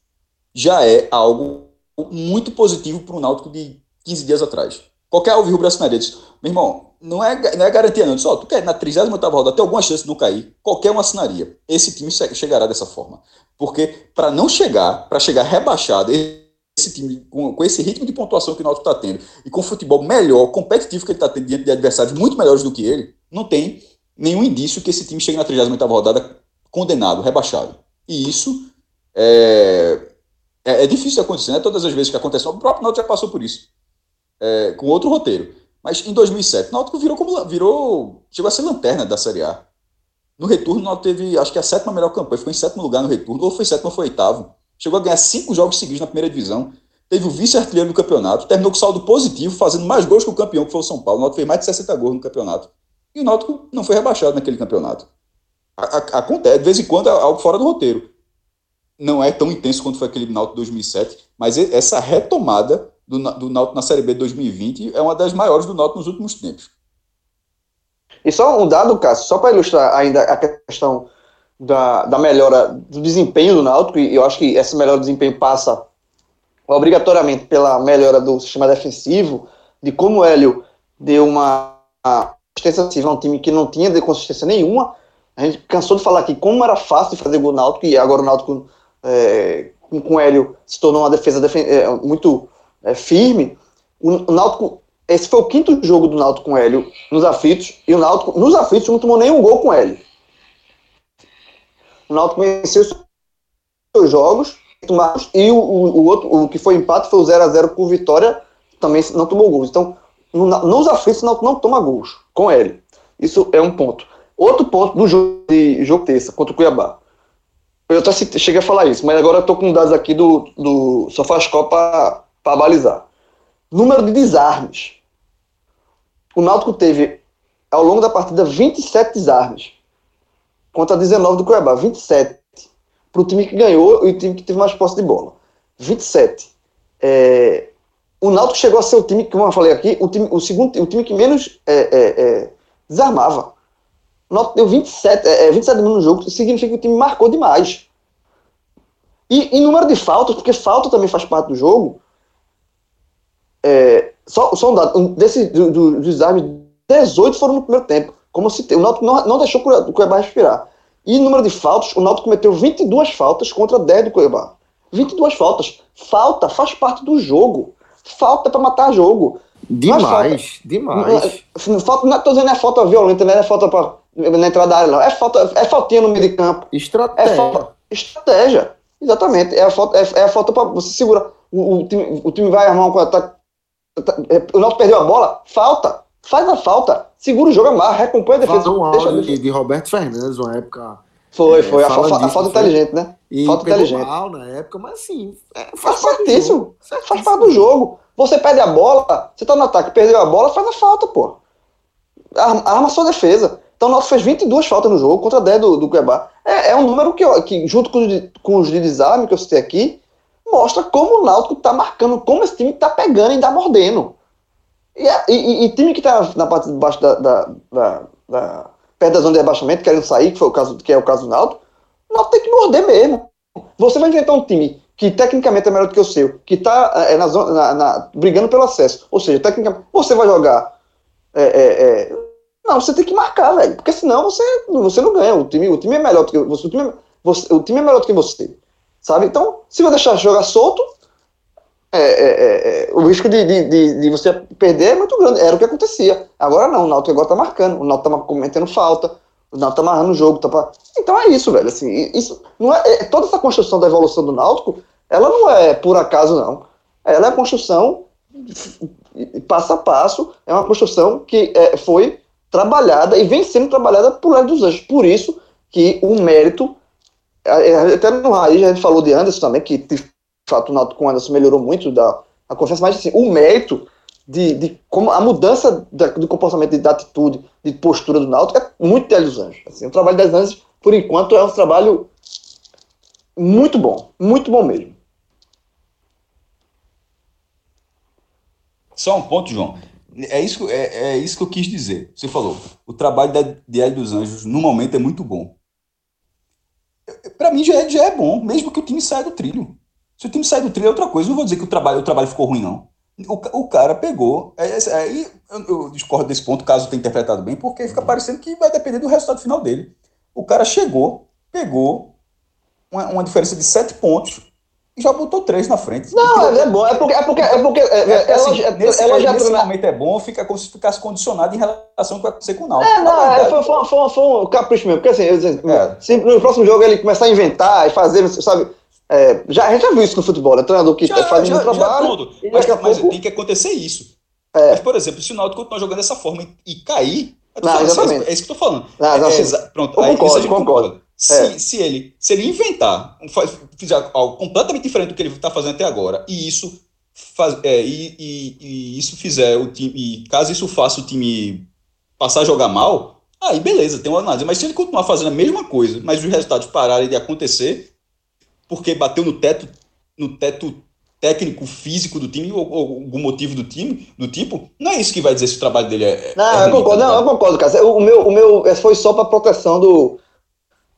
já é algo muito positivo para o Náutico de 15 dias atrás. Qualquer alvirrubro assinaria disso. Meu irmão, não é, não é garantia não. Só, tu quer na 38 rodada ter alguma chance de não cair, qualquer um assinaria. Esse time chegará dessa forma. Porque para não chegar, para chegar rebaixado, esse time, com, com, esse ritmo de pontuação que o Náutico está tendo, e com o futebol melhor, competitivo que ele está tendo diante de adversários muito melhores do que ele, não tem nenhum indício que esse time chegue na 38 rodada condenado, rebaixado. E isso é, é, é, difícil de acontecer, né? Todas as vezes que acontece, o próprio Náutico já passou por isso, é, com outro roteiro. Mas em 2007, o Náutico virou como virou, chegou a ser lanterna da Série A. No retorno, o Náutico teve, acho que a sétima melhor campanha, ficou em sétimo lugar no retorno, ou foi sétimo ou foi oitavo. Chegou a ganhar cinco jogos seguidos na primeira divisão. Teve o vice-artilheiro do campeonato, terminou com saldo positivo, fazendo mais gols que o campeão, que foi o São Paulo. O Náutico fez mais de 60 gols no campeonato. E o Náutico não foi rebaixado naquele campeonato acontece, de vez em quando, é algo fora do roteiro. Não é tão intenso quanto foi aquele Náutico 2007, mas essa retomada do, do Náutico na Série B de 2020 é uma das maiores do Náutico nos últimos tempos. E só um dado, Cássio, só para ilustrar ainda a questão da, da melhora do desempenho do Náutico, e eu acho que essa melhora do desempenho passa obrigatoriamente pela melhora do sistema defensivo, de como o Hélio deu uma consistência a um time que não tinha de consistência nenhuma, a gente cansou de falar aqui como era fácil de fazer gol Náutico, e agora o Náutico é, com, com Hélio se tornou uma defesa defen é, muito é, firme. O, o Náutico, esse foi o quinto jogo do Náutico com Hélio nos aflitos, e o Náutico, nos aflitos, não tomou nenhum gol com Hélio. O Náutico venceu seus jogos, e o, o, o, outro, o que foi empate foi o 0x0 com Vitória, também não tomou gols. Então, no, nos aflitos, o Náutico não toma gols com ele. Isso é um ponto. Outro ponto do jogo de jogo terça contra o Cuiabá. Eu até cheguei a falar isso, mas agora tô com dados aqui do, do SofaScore para balizar. Número de desarmes. O Náutico teve, ao longo da partida, 27 desarmes. Contra 19 do Cuiabá. 27. Para o time que ganhou e o time que teve mais posse de bola. 27. É, o Náutico chegou a ser o time, como eu falei aqui, o, time, o, segundo, o time que menos é, é, é desarmava. Náutico deu 27, é, 27 minutos no jogo, significa que o time marcou demais. E em número de faltas, porque falta também faz parte do jogo, é, só, só um dado, um, desses do, do, dos desarmes, 18 foram no primeiro tempo. Como se o Náutico não, não deixou o Cuiabá respirar. E número de faltas, o Náutico cometeu 22 faltas contra 10 do Cuiabá. 22 faltas. Falta faz parte do jogo. Falta para matar jogo. Demais, demais. Falta, não, tô dizendo é falta violenta, não é falta para na entrada da área, não. É, falta, é faltinha no meio de campo. Estratégia. É falta, estratégia. Exatamente. É a falta, é, é a falta para você segurar. O, o, time, o time vai armar um contra-ataque. Tá, é, o Náutico perdeu a bola, falta. Faz a falta. Segura o jogo, amarra, recompõe a defesa. um áudio de, de Roberto Fernandes, uma época. Foi, é, foi. A, disso, a, falta inteligente, né? E falta inteligente. mal na época, mas assim. É, faz, faz certíssimo. Faz parte do jogo. Você perde a bola, você tá no ataque, perdeu a bola, faz a falta, pô. Arma, sua defesa. Então o Náutico fez 22 faltas no jogo contra 10 do, do Cuiabá. É, é um número que, que junto com os, com os de desarme que eu citei aqui, mostra como o Náutico está marcando, como esse time está pegando e está mordendo. E, e, e, time que está na parte de baixo da, da, da, da, perto da zona de rebaixamento, querendo sair, que, foi o caso, que é o caso do Náutico, o Náutico tem que morder mesmo. Você vai enfrentar um time que tecnicamente é melhor do que o seu, que está é, na zona, na, na, brigando pelo acesso. Ou seja, tecnicamente, você vai jogar é, é, não, você tem que marcar, velho. Porque senão você, você não ganha. O time, o time é melhor do que você. O time, é, você, o time é melhor do que você. Sabe? Então, se você deixar jogar solto, é, é, é, é, o risco de, de, de, de, você perder é muito grande. Era o que acontecia. Agora não, o Náutico agora tá marcando. O Náutico tá cometendo falta. O Náutico tá amarrando o jogo. Tá pra... Então é isso, velho. Assim, isso não é, é, toda essa construção da evolução do Náutico, ela não é por acaso, não. Ela é a construção passo a passo. É uma construção que é, foi trabalhada e vem sendo trabalhada por Léo dos Anjos. Por isso que o mérito até no Raiz a gente falou de Anderson também, que de fato o Náutico com o Anderson melhorou muito da, a confiança, mas assim, o mérito de, de como a mudança da, do comportamento, da atitude, de postura do Náutico é muito de dos Anjos. Assim, o trabalho das Anjos, por enquanto, é um trabalho muito bom, muito bom mesmo. Só um ponto, João. É isso, é, é isso que eu quis dizer. Você falou, o trabalho da, de Hélio dos Anjos, no momento, é muito bom. Para mim, já é, já é bom, mesmo que o time saia do trilho. Se o time sair do trilho é outra coisa. Não vou dizer que o trabalho, o trabalho ficou ruim, não. O, o cara pegou. Aí é, é, eu, eu discordo desse ponto, caso tenha interpretado bem, porque fica parecendo que vai depender do resultado final dele. O cara chegou, pegou uma, uma diferença de sete pontos e já botou três na frente. Não, é, é bom. É porque, é porque, é porque é, é, é assim, ela, nesse, ela já nesse momento é bom, fica como se ficasse condicionado em relação ao que vai acontecer com o Náutico. É, não, é, foi, foi, foi, foi, um capricho mesmo. Porque assim, eu, se no próximo jogo ele começar a inventar e fazer, sabe? Já, a gente já viu isso no futebol, né? Treinador que já, faz já, um trabalho. Já tudo. Mas, mas pouco... tem que acontecer isso. Mas, por exemplo, se o Náutico continuar jogando dessa forma e, cair. Não, falando, exatamente. É isso que eu tô falando. Não, não, é, pronto, eu aí concordo, concordo. Se, é. se, ele, se ele inventar, fizer algo completamente diferente do que ele está fazendo até agora, e isso faz, é, e, e, e, isso fizer o time, e caso isso faça o time passar a jogar mal, aí beleza, tem uma análise. Mas se ele continuar fazendo a mesma coisa, mas os resultados pararem de acontecer, porque bateu no teto, no teto técnico, físico do time, ou, ou, algum motivo do time, do tipo, não é isso que vai dizer se o trabalho dele é. Não, é eu concordo, tá não, eu concordo, cara. O meu, o meu foi só para proteção do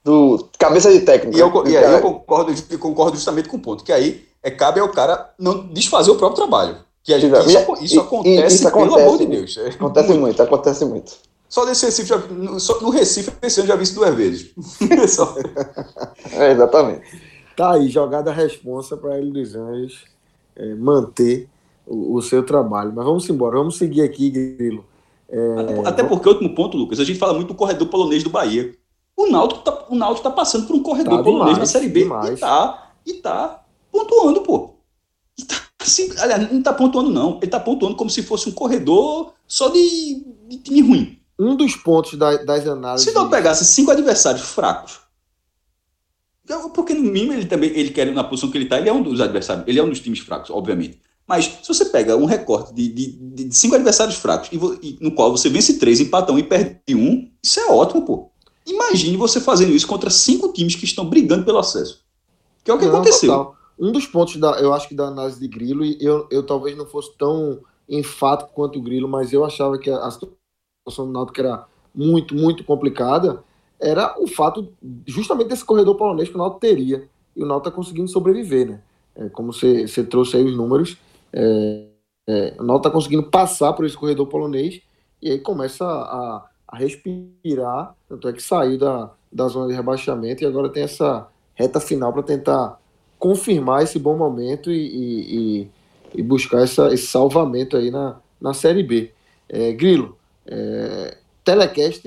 do cabeça de técnico. E eu, e aí eu concordo, eu concordo justamente com o ponto, que aí é, cabe ao cara não desfazer o próprio trabalho. Que a gente, isso, isso, acontece, isso acontece, pelo amor de Deus. Acontece muito, acontece muito. Só nesse Recife, já, no, só, no Recife, esse ano já vi isso duas vezes. é, exatamente. Tá aí, jogada responsa para ele dos Anjos é, manter o, o, seu trabalho. Mas vamos embora, vamos seguir aqui, Grilo. É, até, porque, último ponto, Lucas, a gente fala muito do corredor polonês do Bahia. O Náutico tá, o Náutico tá passando por um corredor tá polonês na Série B demais. e tá, e tá pontuando, pô. E tá, assim, aliás, não tá pontuando, não. Ele tá pontuando como se fosse um corredor só de, de time ruim. Um dos pontos da, das análises. Se não pegasse cinco adversários fracos, porque no mínimo ele também, ele quer na posição que ele tá, ele é um dos adversários, ele é um dos times fracos, obviamente. Mas se você pega um recorte de, de, de cinco adversários fracos, e, e, no qual você vence três, empata um e perde um, isso é ótimo, pô. Imagine você fazendo isso contra cinco times que estão brigando pelo acesso. Que é o que não, aconteceu. Total. Um dos pontos, da, eu acho que da análise de Grilo, e eu, eu talvez não fosse tão enfático quanto o Grilo, mas eu achava que a, situação do Náutico era muito, muito complicada, era o fato justamente desse corredor polonês que o Náutico teria. E o Náutico está conseguindo sobreviver, né? É, como você, você trouxe aí os números, é, é, o Náutico está conseguindo passar por esse corredor polonês e aí começa a, a respirar, tanto é que saiu da, da zona de rebaixamento e agora tem essa reta final para tentar confirmar esse bom momento e, e, e, buscar essa, esse salvamento aí na, na Série B. É, Grilo, é, telecast,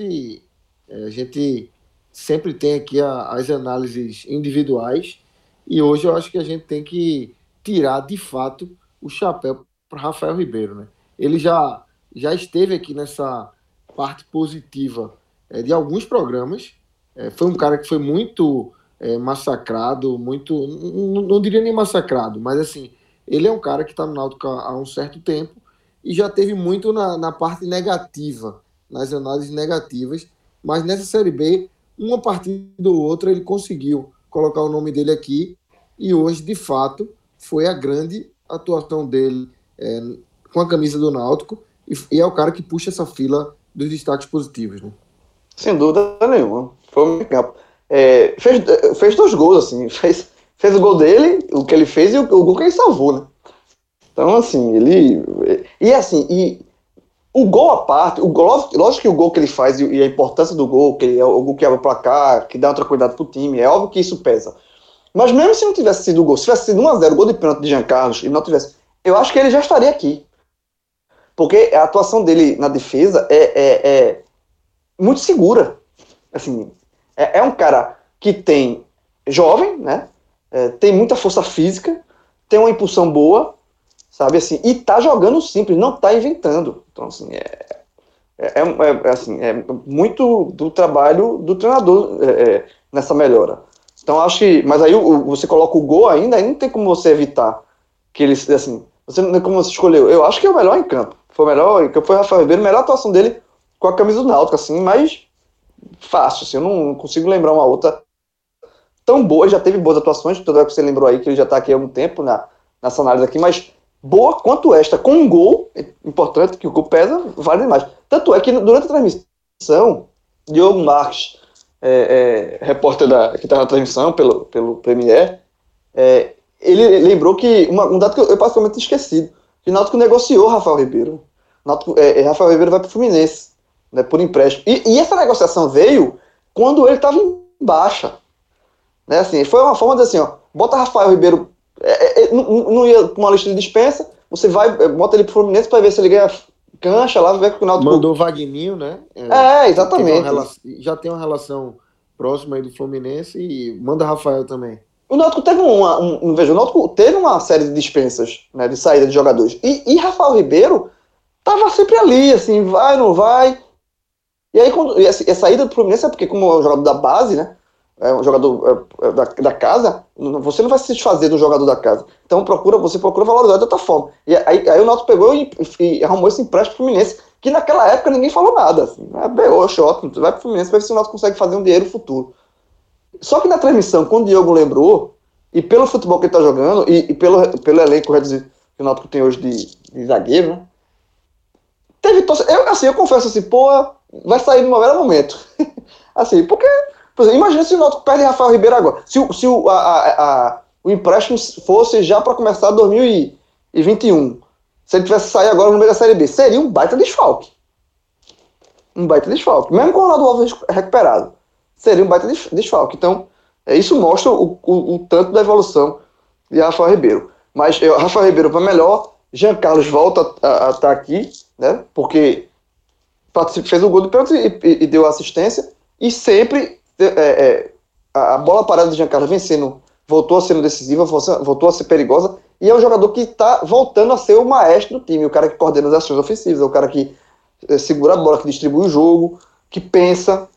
é, a gente sempre tem aqui a, as análises individuais e hoje eu acho que a gente tem que tirar de fato o chapéu para Rafael Ribeiro. Né? Ele já, já esteve aqui nessa parte positiva é, de alguns programas. É, foi um cara que foi muito é, massacrado, muito. Não, não, diria nem massacrado, mas assim, ele é um cara que está no Náutico há, um certo tempo e já teve muito na, na parte negativa, nas análises negativas, mas nessa Série B, uma partida ou outra, ele conseguiu colocar o nome dele aqui e hoje, de fato, foi a grande atuação dele é, com a camisa do Náutico e, e é o cara que puxa essa fila dos destaques positivos, né? Sem dúvida nenhuma. Foi um campo. É, fez, fez dois gols, assim. Fez, fez o gol dele, o que ele fez, e o, o gol que ele salvou, né? Então, assim, ele. E assim, e o gol à parte, o gol, lógico que o gol que ele faz e a importância do gol, que é o gol que abre o placar, que dá uma tranquilidade pro time, é óbvio que isso pesa. Mas mesmo se não tivesse sido o gol, se tivesse sido 1x0 o gol de pênalti de Jean Carlos e não tivesse, eu acho que ele já estaria aqui. Porque a atuação dele na defesa é, é, é muito segura. Assim, é, é, um cara que tem jovem, né? É, tem muita força física, tem uma impulsão boa, sabe assim, e tá jogando simples, não tá inventando. Então, assim, é, é, é assim, é muito do trabalho do treinador nessa melhora. Então acho que. Mas aí o, você coloca o gol ainda, aí não tem como você evitar que ele. Assim, você não tem como você escolheu. Eu acho que é o melhor em campo. Foi o melhor em campo, foi o Rafael Ribeiro, melhor atuação dele com a camisa do Náutico, assim, mas fácil, assim, eu não consigo lembrar uma outra tão boa, já teve boas atuações, tudo é que você lembrou aí, que ele já está aqui há um tempo na, nessa análise aqui, mas boa quanto esta, com um gol, importante que o gol pesa, vale demais. Tanto é que durante a transmissão, Diogo Marques, é, é, repórter da, que estava na transmissão pelo, pelo Premier, é, ele lembrou que, uma, um dado que eu, eu praticamente esquecido, que Náutico negociou Rafael Ribeiro. Náutico, é, é, Rafael Ribeiro vai para o Fluminense, né, por empréstimo. E, e, essa negociação veio quando ele estava em baixa. Né, assim, foi uma forma de assim, ó, bota Rafael Ribeiro, é, é, não, não ia para uma lista de dispensa, você vai, bota ele para o Fluminense para ver se ele ganha cancha lá, ver que o Náutico... Mandou o Vagninho, né? É, exatamente. Relação, já tem uma relação próxima aí do Fluminense e manda Rafael também. O Náutico teve uma, um, veja, o Náutico teve uma série de dispensas, né, de saída de jogadores. E, e Rafael Ribeiro tava sempre ali, assim, vai, não vai. E aí, quando, e a, a saída do Fluminense é porque, como é um jogador da base, né? É um jogador é, é da, da, casa, você não vai se desfazer do jogador da casa. Então procura, você procura valorizar de outra forma. E aí, aí o Náutico pegou e, e, arrumou esse empréstimo pro Fluminense, que naquela época ninguém falou nada. Assim, né? Oxe, ótimo, vai pro Fluminense, vai ver se o Náutico consegue fazer um dinheiro futuro. Só que na transmissão, quando o Diogo lembrou, e pelo futebol que ele tá jogando, e, e pelo, pelo elenco que o Náutico tem hoje de, de zagueiro, né? Teve eu, assim, eu confesso assim, pô, vai sair no melhor momento. assim, porque, por exemplo, imagina se o Náutico perde Rafael Ribeiro agora. Se, se o, a, a, a, o empréstimo fosse já para começar 2021, se ele tivesse sair agora no meio da Série B, seria um baita desfalque. Um baita desfalque. Mesmo com o Ronaldo Alves recuperado seria um baita desfalque. Então, é, isso mostra o, o, o, tanto da evolução de Rafael Ribeiro. Mas eu, Rafael Ribeiro vai melhor, Jean Carlos volta a estar tá aqui, né? Porque fez o gol do pênalti e, e, e, deu assistência, e sempre é, é, a, a, bola parada de Jean Carlos vencendo, voltou a ser decisiva, voltou a ser perigosa, e é um jogador que está voltando a ser o maestro do time, o cara que coordena as ações ofensivas, é o cara que é, segura a bola, que distribui o jogo, que pensa,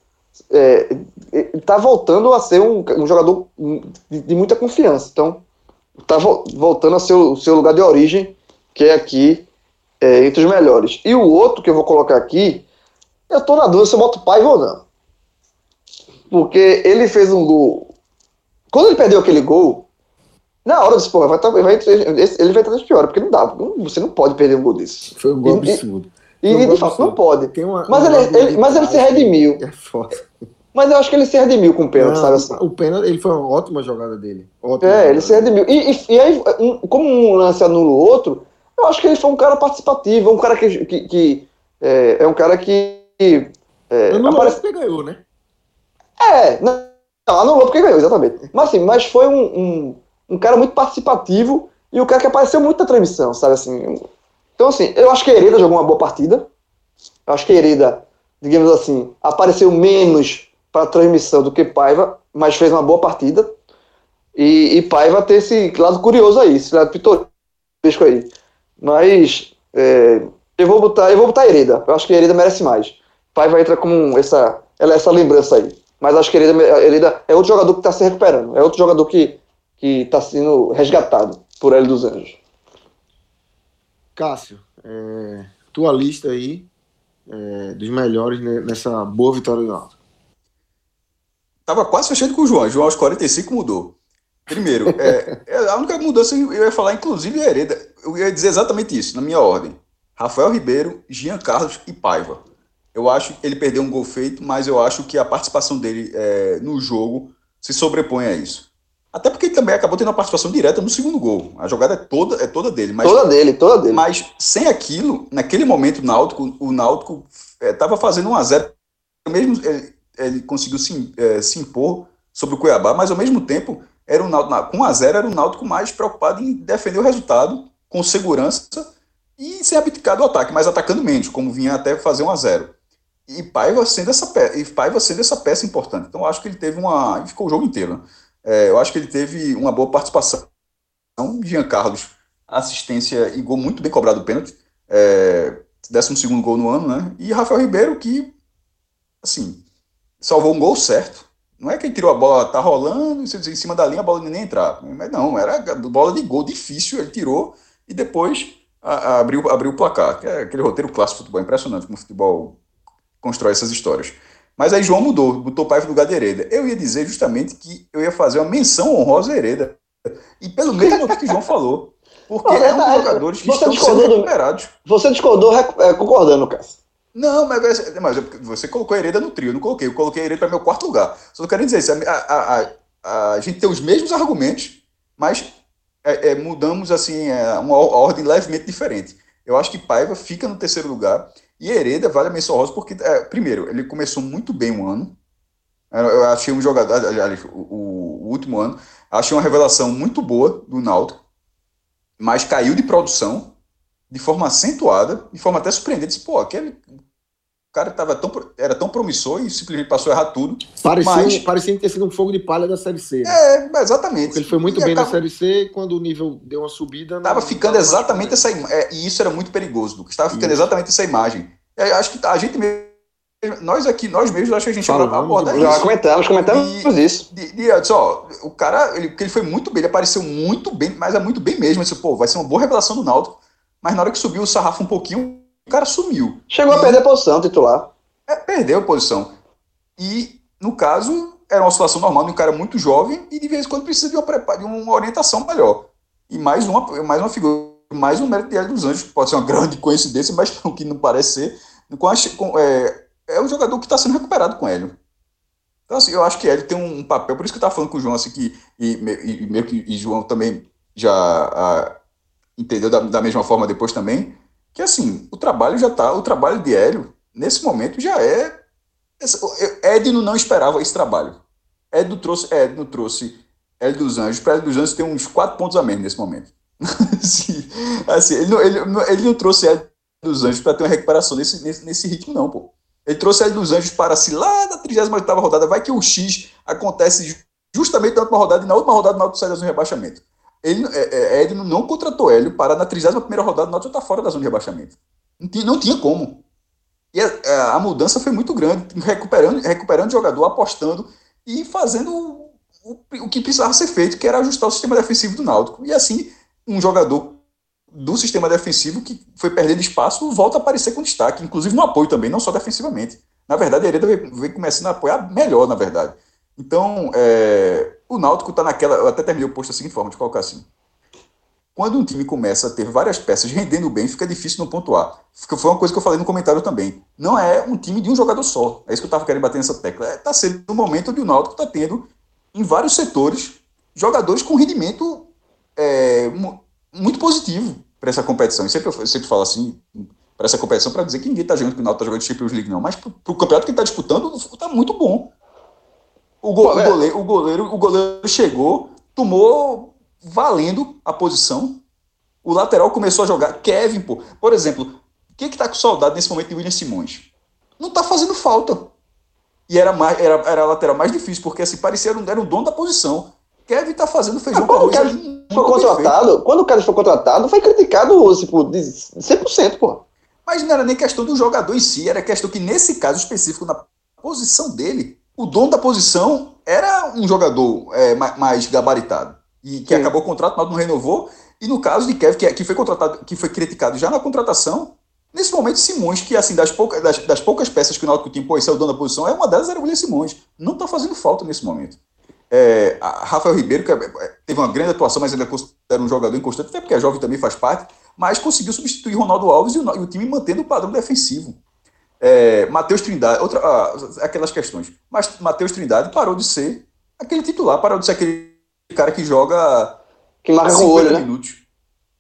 é, está voltando a ser um, um jogador de, de, muita confiança. Então, está vo voltando a ser o seu lugar de origem, que é aqui é, entre os melhores. E o outro que eu vou colocar aqui, eu estou na dúvida se eu boto Paiva ou não. Porque ele fez um gol. Quando ele perdeu aquele gol, na hora desse porra, vai, tá, vai, ele vai estar pior, porque não dá. Você não pode perder um gol desse. Foi um gol absurdo. E, e de fato, não pode. Uma, mas, ele, ele, mas ele se redimiu. É foda. Mas eu acho que ele se redimiu com o pênalti, sabe assim? O pênalti, ele foi uma ótima jogada dele. Ótima é, jogada. ele se redimiu. E, e, e, aí, como um lance anula o outro, eu acho que ele foi um cara participativo, um cara que. que, que é, é, um cara que. É, anulou aparece... ganhou, né? É, não, anulou porque ganhou, exatamente. Mas assim, mas foi um, um, um cara muito participativo e o cara que apareceu muito na transmissão, sabe assim? Então, assim, eu acho que a Hereda jogou uma boa partida. Eu acho que a Hereda, digamos assim, apareceu menos para a transmissão do que Paiva, mas fez uma boa partida. E, e Paiva ter esse lado curioso aí, esse lado pitoresco aí. Mas é, eu vou botar, eu vou botar Hereda. Eu acho que Hereda merece mais. Paiva entra como essa, ela é essa lembrança aí. Mas acho que Hereda, Hereda é outro jogador que está se recuperando. É outro jogador que que está sendo resgatado por Hélio dos Anjos. Cássio, é, tua lista aí é, dos melhores nessa boa vitória do Náutico. Tava quase fechando com o João. João aos 45 mudou. Primeiro, é, é, a única mudança eu ia falar, inclusive, é Hereda. Eu ia dizer exatamente isso, na minha ordem. Rafael Ribeiro, Jean Carlos e Paiva. Eu acho que ele perdeu um gol feito, mas eu acho que a participação dele é, no jogo se sobrepõe a isso. Até porque ele também acabou tendo uma participação direta no segundo gol. A jogada é toda, é toda dele. Mas, toda dele, toda dele. Mas sem aquilo, naquele momento, o Náutico, o Náutico estava é, fazendo 1 a 0 Mesmo ele, ele conseguiu se, é, se, impor sobre o Cuiabá, mas ao mesmo tempo, era o Náutico, com 1 a 0 era o Náutico mais preocupado em defender o resultado com segurança e sem abdicar do ataque, mas atacando menos, como vinha até fazer 1 a 0 E Paiva sendo essa peça, e Paiva sendo essa peça importante. Então acho que ele teve uma. ficou o jogo inteiro. Né? É, eu acho que ele teve uma boa participação. Jean Carlos, assistência e gol muito bem cobrado do pênalti. É, 12 gol no ano, né? E Rafael Ribeiro, que, assim, salvou um gol certo Não é que ele tirou a bola, tá rolando, você em cima da linha a bola nem entrar. Mas não, era bola de gol difícil, ele tirou e depois a, a abriu, abriu o placar. É aquele roteiro clássico de futebol, impressionante como o futebol constrói essas histórias. Mas aí João mudou, botou o Paiva no lugar de Hereda. Eu ia dizer justamente que eu ia fazer uma menção honrosa a Hereda. E pelo mesmo motivo que João falou. Porque não, é um dos jogadores que estão sendo recuperados. Você discordou é, concordando, Cássio. Não, mas, mas você colocou a Hereda no trio, eu não coloquei. Eu coloquei a Hereda para meu quarto lugar. Só quero dizer isso. A, a, a, a, gente tem os mesmos argumentos, mas é, é, mudamos assim é, uma ordem levemente diferente. Eu acho que Paiva fica no terceiro lugar e Hereda vale a menção rosa porque, é, primeiro, ele começou muito bem o ano. Eu achei um jogador, aliás, o, o, último ano, achei uma revelação muito boa do Náutico, mas caiu de produção de forma acentuada, de forma até surpreendente. Pô, aquele cara tava tão, era tão promissor e simplesmente passou a errar tudo. Parecia, mas... parecia ter sido um fogo de palha da Série C. Né? É, exatamente. Porque ele foi muito e bem acaba... na Série C e quando o nível deu uma subida... Estava ficando exatamente essa imagem. É, e isso era muito perigoso, Lucas. Estava ficando isso. exatamente essa imagem. É, acho que a gente mesmo nós aqui, nós mesmos, acho que a gente vai abordar isso. Comentamos, comentamos de, isso. De, de, de, ó, o cara, ele, ele foi muito bem, ele apareceu muito bem, mas é muito bem mesmo. Disse, pô, vai ser uma boa revelação do Náutico. Mas na hora que subiu o sarrafo um pouquinho, o cara sumiu. Chegou e, a perder a posição titular. É, perdeu a posição. E, no caso, era uma situação normal de um cara muito jovem e de vez em quando precisa de uma, de uma orientação melhor. E mais uma, mais uma figura, mais um mérito de Hélio dos Anjos, que pode ser uma grande coincidência, mas o que não parece ser. Com a, com, é, é um jogador que está sendo recuperado com Hélio. Então, assim, eu acho que Hélio tem um papel, por isso que eu estava falando com o João, assim, que, e, e, meio que e João também já a, entendeu da, da, mesma forma depois também, que assim, o trabalho já está, o trabalho de Hélio, nesse momento, já é. Edno não esperava esse trabalho. Edno trouxe, Edno trouxe Hélio dos Anjos, para Hélio dos Anjos ter uns quatro pontos a menos nesse momento. assim, assim, ele, não, ele, ele não trouxe Hélio dos Anjos para ter uma recuperação nesse, nesse, nesse ritmo, não, pô. Ele trouxe Hélio dos Anjos para se lá na 38 rodada, vai que o X acontece justamente na última rodada e na última rodada na última sai de rebaixamento. Ele, é, é, Edno não contratou Hélio para na 31 rodada o Náutico está fora da zona de rebaixamento. Não tinha, não tinha como. E a, a, mudança foi muito grande, recuperando, recuperando jogador, apostando e fazendo o, o, que precisava ser feito, que era ajustar o sistema defensivo do Náutico. E assim, um jogador do sistema defensivo que foi perdendo espaço volta a aparecer com destaque, inclusive no apoio também, não só defensivamente. Na verdade, a Hereda vem, começando a apoiar melhor, na verdade. Então, é, o Náutico está naquela. Eu até terminei o posto da seguinte forma, de colocar assim. Quando um time começa a ter várias peças rendendo bem, fica difícil não pontuar. Foi uma coisa que eu falei no comentário também. Não é um time de um jogador só. É isso que eu estava querendo bater nessa tecla. Está é, sendo um momento onde o Náutico está tendo, em vários setores, jogadores com rendimento é, muito positivo para essa competição. E sempre, eu sempre falo assim, para essa competição, para dizer que ninguém está jogando, que o Náutico está jogando Champions League, não. Mas para o campeonato que está disputando, está muito bom. O, go, o, é. goleiro, o, goleiro, o goleiro chegou, tomou valendo a posição. O lateral começou a jogar. Kevin, pô. Por exemplo, quem que tá com saudade nesse momento de William Simões? Não tá fazendo falta. E era, mais, era, era a lateral mais difícil, porque assim, parecia era um, era um dono da posição. Kevin tá fazendo feijão ah, com arroz. Kevin foi contratado, quando o Kevin foi contratado, foi criticado tipo, de 100%, pô. Mas não era nem questão do jogador em si, era questão que nesse caso específico, na posição dele, o dono da posição era um jogador é, mais gabaritado. E que Sim. acabou o contrato, mas não renovou. E no caso de Kevin, que, que foi contratado, que foi criticado já na contratação, nesse momento, Simões, que assim, das poucas, das, das poucas peças que o Náutico tinha, pô, esse é o dono da posição, é uma delas era o William Simões. Não está fazendo falta nesse momento. É, Rafael Ribeiro, que é, é, teve uma grande atuação, mas ele é um jogador inconstante, até porque a jovem também faz parte, mas conseguiu substituir Ronaldo Alves e o, e o time mantendo o padrão defensivo. É, Matheus Trindade, outra, ah, aquelas questões. Mas Matheus Trindade parou de ser aquele titular, parou de ser aquele cara que joga. Que marca com o olho, né? minutos.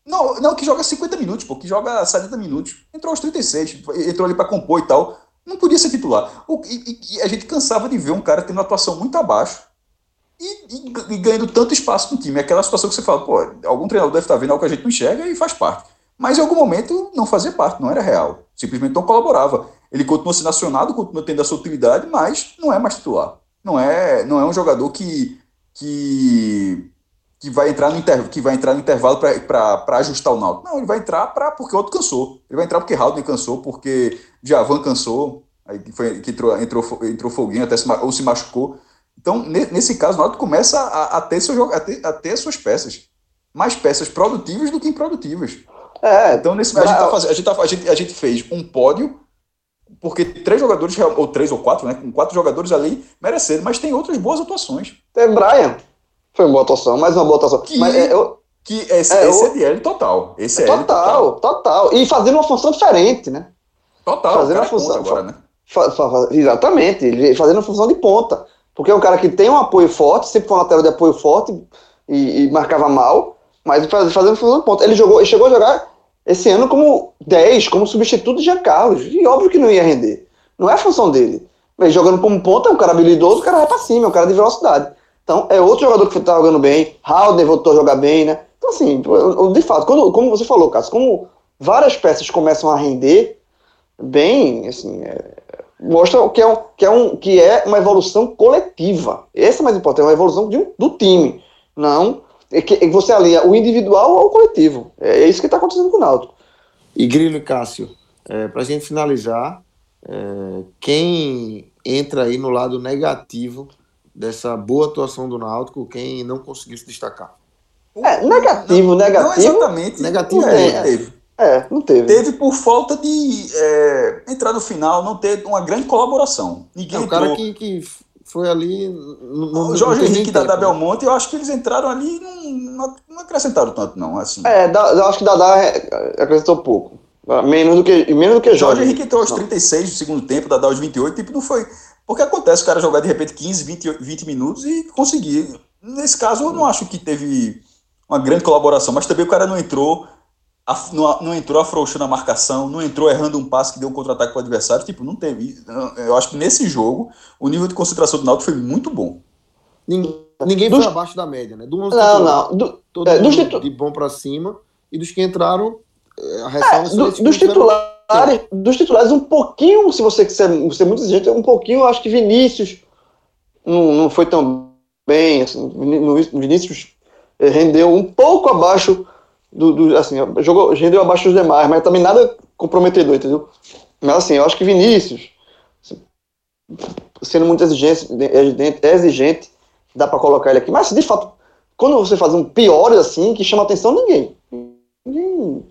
Não, não, que joga 50 minutos, pô, que joga 70 minuos. Entrou aos 36, entrou ali para compor e tal. Não podia ser titular. O, e, e, a gente cansava de ver um cara tendo uma atuação muito abaixo e, e, e, ganhando tanto espaço no time. É aquela situação que você fala, pô, algum treinador deve estar vendo algo que a gente não enxerga e faz parte. Mas em algum momento não fazia parte, não era real. Simplesmente não colaborava. Ele continua sendo acionado, continua tendo a sua utilidade, mas não é mais titular. Não é, não é um jogador que, que, que, vai, entrar no inter, que vai entrar no intervalo para ajustar o Náutico. Não, ele vai entrar pra, porque o outro cansou. Ele vai entrar porque Haldane cansou, porque Javan cansou, aí foi, que entrou, entrou, entrou Foguinho, até se, ou se machucou. Então, nesse caso, o Náutico começa a, a, ter seu, a, ter, a ter suas peças. Mais peças produtivas do que improdutivas. É, então, nesse, a, gente tá fazendo, a, gente tá, a, gente, a gente fez um pódio, porque três jogadores, ou três ou quatro, né? Com quatro jogadores ali mereceram, mas tem outras boas atuações. Tem Brian. Foi uma boa atuação, mais uma boa atuação. Que, mas, é, eu, que esse, é, esse eu, é de total. Esse é total, total, total. E fazendo uma função diferente, né? Total. Fazendo a função. Agora, né? Fa, fa, exatamente, fazendo a função de ponta. Porque é um cara que tem um apoio forte, sempre foi um lateral de apoio forte e, e marcava mal, mas fazendo função de ponta. Ele jogou, ele chegou a jogar esse ano como 10, como substituto de Jean Carlos. E óbvio que não ia render. Não é a função dele. Mas jogando como ponta, é um cara habilidoso, o cara vai pra cima, é um cara de velocidade. Então, é outro jogador que tá jogando bem. Haldner voltou a jogar bem, né? Então, assim, de fato, quando, como você falou, Cássio, como várias peças começam a render bem, assim, é, mostra que é, um, que, é um, que é uma evolução coletiva. Essa é mais importante, é uma evolução de do time. Não é que, é você alinha o individual ao coletivo. É, é isso que está acontecendo com o Náutico. E Grilo e Cássio, é, para a gente finalizar, é, quem entra aí no lado negativo dessa boa atuação do Náutico, quem não conseguiu se destacar? É, negativo, não, negativo. Não exatamente. Negativo é, teve. É, não teve. Teve por falta de é, entrar no final, não ter uma grande colaboração. Ninguém é, o cara que, que foi ali. No, o Jorge Henrique da Dadá Belmonte, eu acho que eles entraram ali e não, não, acrescentaram tanto, não. Assim. É, eu acho que Dadá acrescentou pouco. Menos do que, menos do que Jorge. Jorge Henrique entrou aos não. 36 do segundo tempo, Dadá aos 28, tipo, não foi. Porque acontece o cara jogar de repente 15, 20, 20 minutos e conseguir. Nesse caso, eu não acho que teve uma grande colaboração, mas também o cara não entrou não, não, entrou afrouxando a marcação, não entrou errando um passe que deu um contra-ataque para o adversário. Tipo, não teve. Eu acho que nesse jogo, o nível de concentração do Náutico foi muito bom. Ninguém, ninguém foi abaixo da média, né? Do não, não. Do, todo é, dos titu... de bom para cima. E dos que entraram, é, a ressalva é, do, dos titulares, dos titulares, um pouquinho, se você quiser ser muito exigente, um pouquinho, eu acho que Vinícius não, não foi tão bem. Assim, Vinícius rendeu um pouco abaixo do, do, assim, jogou, rendeu abaixo dos demais, mas também nada comprometedor, entendeu? Mas assim, eu acho que Vinícius, assim, sendo muito exigente, exigente dá para colocar ele aqui. Mas de fato, quando você faz um piores assim, que chama atenção, ninguém. Ninguém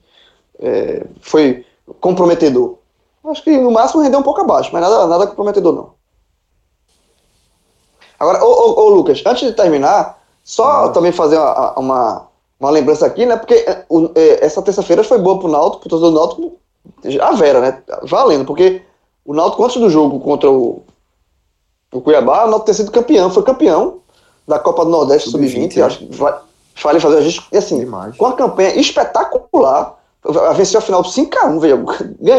é, foi comprometedor. Acho que no máximo rendeu um pouco abaixo, mas nada, nada comprometedor não. Agora, ô, ô, ô Lucas, antes de terminar, só também fazer uma, uma uma lembrança aqui, né? Porque é, é, essa terça-feira foi boa pro Náutico, pro torcedor do Náutico, a Vera, né? Valendo, porque o Náutico, antes do jogo contra o, o Cuiabá, o Náutico ter sido campeão, foi campeão da Copa do Nordeste Sub-20, Sub acho que vai, vale fazer a gente, e assim, Demais. com a campanha espetacular, venceu a final 5x1, veio,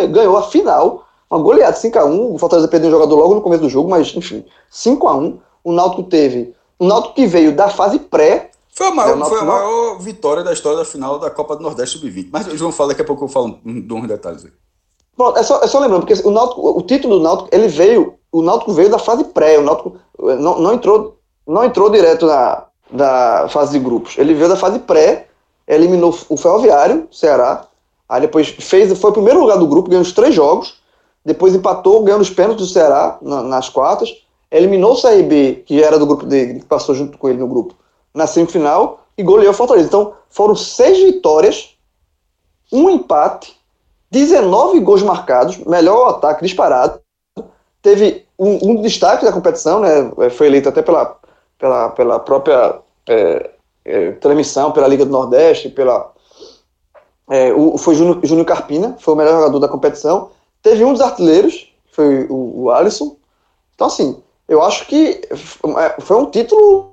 ganhou a final, uma goleada 5x1, o Fortaleza perdeu um jogador logo no começo do jogo, mas enfim, 5x1, o Náutico teve, o Náutico que veio da fase pré, foi a maior, foi a maior vitória da história da final da Copa do Nordeste Sub-20. Mas o João fala, daqui a pouco eu falo de uns detalhes aí. Pronto, é só, é só lembrando, porque o, Náutico, o título do Náutico, ele veio, o Náutico veio da fase pré, o Náutico eh, não, não, entrou, não entrou direto na, da fase de grupos, ele veio da fase pré, eliminou o Ferroviário, Ceará, aí depois fez, foi o primeiro lugar do grupo, ganhou os três jogos, depois empatou, ganhando os pênaltis do Ceará na, nas quartas, eliminou o CRB, que era do grupo dele, que passou junto com ele no grupo, na semifinal e goleou o Fortaleza. Então, foram seis vitórias, um empate, 19 gols marcados, melhor ataque disparado. Teve um, um destaque da competição, né? É, foi eleito até pela, pela, pela própria é, é, transmissão, pela Liga do Nordeste, pela. É, o, foi Júnior, Júnior Carpina, foi o melhor jogador da competição. Teve um dos artilheiros, foi o, o Alisson. Então, assim, eu acho que é, foi um título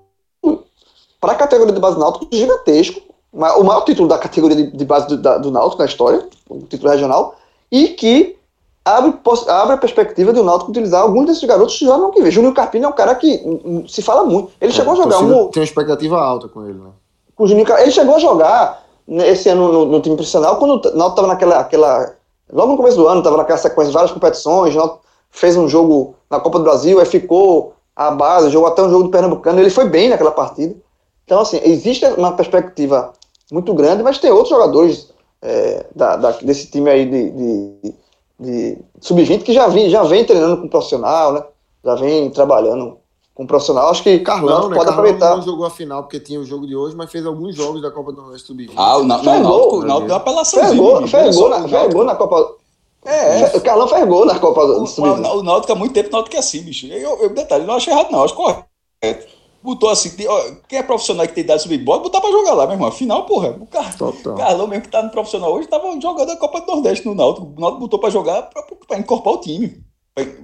para a categoria de base náutico gigantesco, o maior título da categoria de, de base do, da, do Náutico na história, o título regional, e que abre, abre a perspectiva de o Náutico utilizar alguns desses garotos que já não que ver. Júnior Carpini é um cara que hum, se fala muito. Ele é, chegou a jogar um. Tem uma expectativa alta com ele, né? Com o Júnior, ele chegou a jogar esse ano no, no time profissional, quando o Náutico estava naquela. Aquela, logo no começo do ano, estava naquela sequência de várias competições, fez um jogo na Copa do Brasil, aí ficou a base, jogou até um jogo do Pernambucano, ele foi bem naquela partida. Então, assim, existe uma perspectiva muito grande, mas tem outros jogadores é, da, da, desse time aí de, de, de sub-20 que já vem, já vem treinando com profissional, né? Já vem trabalhando com o profissional. Acho que Carlão não, né? pode Carlão aproveitar. não jogou a final porque tinha o jogo de hoje, mas fez alguns jogos da Copa do Nordeste Sub-20. Ah, o Náutico, o o deu uma apelação. Fez gol, fez gol, na, fez gol na Copa. É, Fe- Carlão fez gol na Copa do O, Sub-20. o, o Náutico há muito tempo, o Náutico é assim, bicho. Eu, eu, detalhe, não acho errado, não, acho correto. Botou assim, tem- ó, quem é profissional que tem idade de subir bola, botar pra jogar lá, meu irmão. Afinal, porra, o Car... Total. Carlão mesmo que tá no profissional hoje, tava jogando a Copa do Nordeste no Náutico. O Náutico botou pra jogar pra, pra incorporar o time,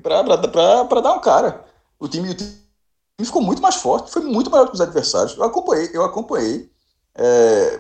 pra, pra, pra, pra dar um cara. O time, o time ficou muito mais forte, foi muito melhor que os adversários. Eu acompanhei, eu acompanhei é,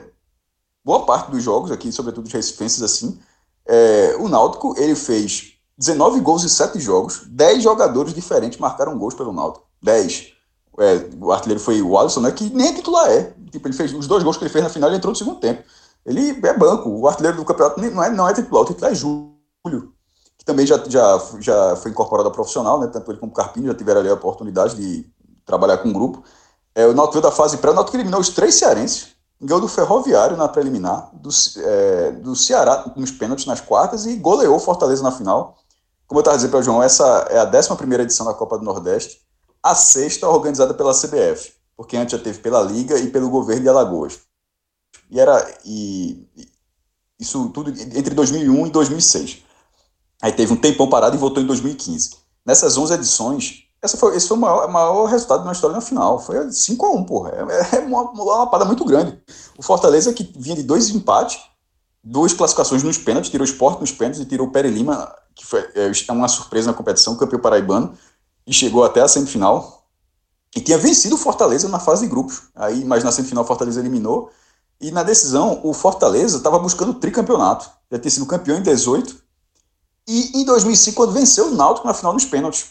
boa parte dos jogos aqui, sobretudo os recifenses, assim. É, o Náutico, ele fez 19 gols em 7 jogos, 10 jogadores diferentes marcaram gols pelo Náutico. 10. É, o artilheiro foi o Alisson, né, que nem titular é. Tipo, ele fez os dois gols que ele fez na final, ele entrou no segundo tempo. Ele é banco. O artilheiro do campeonato não é, não é titular, o titular é Júlio, que também já, já, já foi incorporado ao profissional, né, tanto ele como o Carpini já tiveram ali a oportunidade de trabalhar com o grupo. É, o Náutico veio da fase pré, o Náutico eliminou os três cearenses, ganhou do Ferroviário na preliminar, do, é, do Ceará nos pênaltis nas quartas e goleou Fortaleza na final. Como eu estava dizendo para o João, essa é a 11 primeira edição da Copa do Nordeste, a sexta organizada pela CBF, porque antes já teve pela Liga e pelo governo de Alagoas. E era e, isso tudo entre 2001 e 2006. Aí teve um tempão parado e voltou em 2015. Nessas 11 edições, essa foi, esse foi o maior, maior resultado da história na final. Foi 5 a 1 porra. É, é uma, uma lapada muito grande. O Fortaleza, que vinha de dois empates, duas classificações nos pênaltis, tirou o Sport nos pênaltis e tirou o Pere Lima, que foi é, uma surpresa na competição, campeão paraibano, e chegou até a semifinal. E tinha vencido o Fortaleza na fase de grupos. Aí, mas na semifinal o Fortaleza eliminou. E na decisão, o Fortaleza estava buscando o tricampeonato. Já tinha sido campeão em 18. E em 2005, quando venceu o Náutico na final nos pênaltis.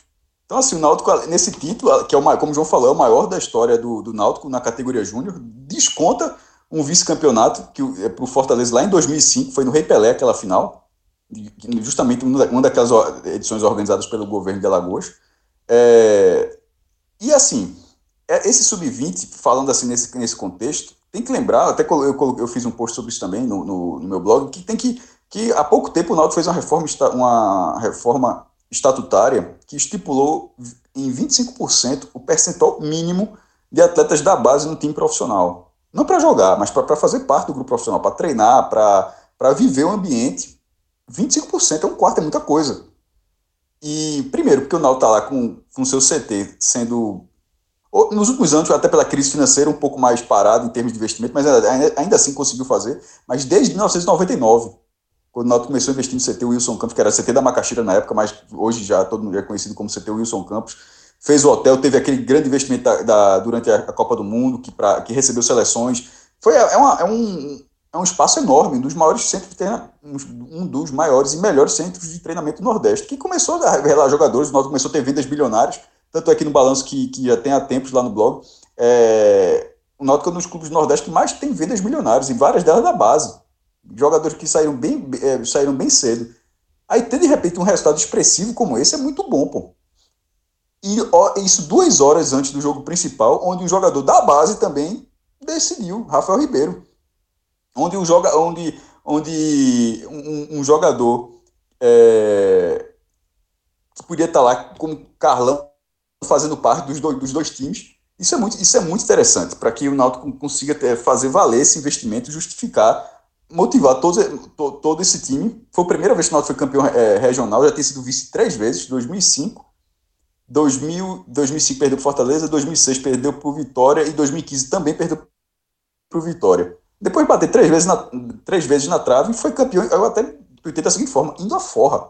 Então, assim, o Náutico, nesse título, que é o maior, como o João falou, é o maior da história do, do Náutico na categoria júnior, desconta um vice-campeonato que é para o Fortaleza lá em 2005, foi no Rei Pelé aquela final, justamente uma da- uma daquelas edições organizadas pelo governo de Alagoas. É, e assim, é- esse sub-20, falando assim nesse, nesse contexto, tem que lembrar, até eu, eu fiz um post sobre isso também no, no, no meu blog, que tem que, que há pouco tempo o Náutico fez uma reforma, uma reforma estatutária que estipulou em 25% o percentual mínimo de atletas da base no time profissional. Não para jogar, mas para fazer parte do grupo profissional, para treinar, para viver o ambiente. 25% é um quarto, é muita coisa. E, primeiro, porque o Náutico está lá com o seu CT sendo, nos últimos anos, até pela crise financeira, um pouco mais parado em termos de investimento, mas ainda, assim conseguiu fazer. Mas desde 1999, quando o Náutico começou a investir no CT Wilson Campos, que era CT da Macaxeira na época, mas hoje já todo mundo é conhecido como CT Wilson Campos, fez o hotel, teve aquele grande investimento da, da- durante a, a Copa do Mundo, que, pra, que recebeu seleções. Foi, é, uma- é um, é um espaço enorme, um dos maiores centros de treina, um, um dos maiores e melhores centros de treinamento do Nordeste, que começou a revelar jogadores, o Náutico começou a ter vendas bilionárias, tanto aqui no balanço que, que já tem há tempos lá no blog, é, o Náutico é um dos clubes do Nordeste que mais tem vendas milionárias, e várias delas da base. Jogadores que saíram bem, é, saíram bem cedo. Aí ter de repente um resultado expressivo como esse é muito bom, pô. E ó, isso duas horas antes do jogo principal, onde um jogador da base também decidiu, Rafael Ribeiro. Onde um, joga, onde, onde um, um jogador é, que podia estar lá como Carlão fazendo parte dos dois, dos dois times. Isso é muito, isso é muito interessante para que o Náutico consiga ter, fazer valer esse investimento, justificar, motivar todo, to- todo esse time. Foi a primeira vez que o Náutico foi campeão é, regional, já tem sido vice três vezes, 2005, 2000, 2005 perdeu para Fortaleza, 2006 perdeu para o Vitória e 2015 também perdeu para o Vitória. Depois de bater três vezes, na, três vezes na trave, foi campeão. Eu até tuitei da seguinte forma: indo a forra.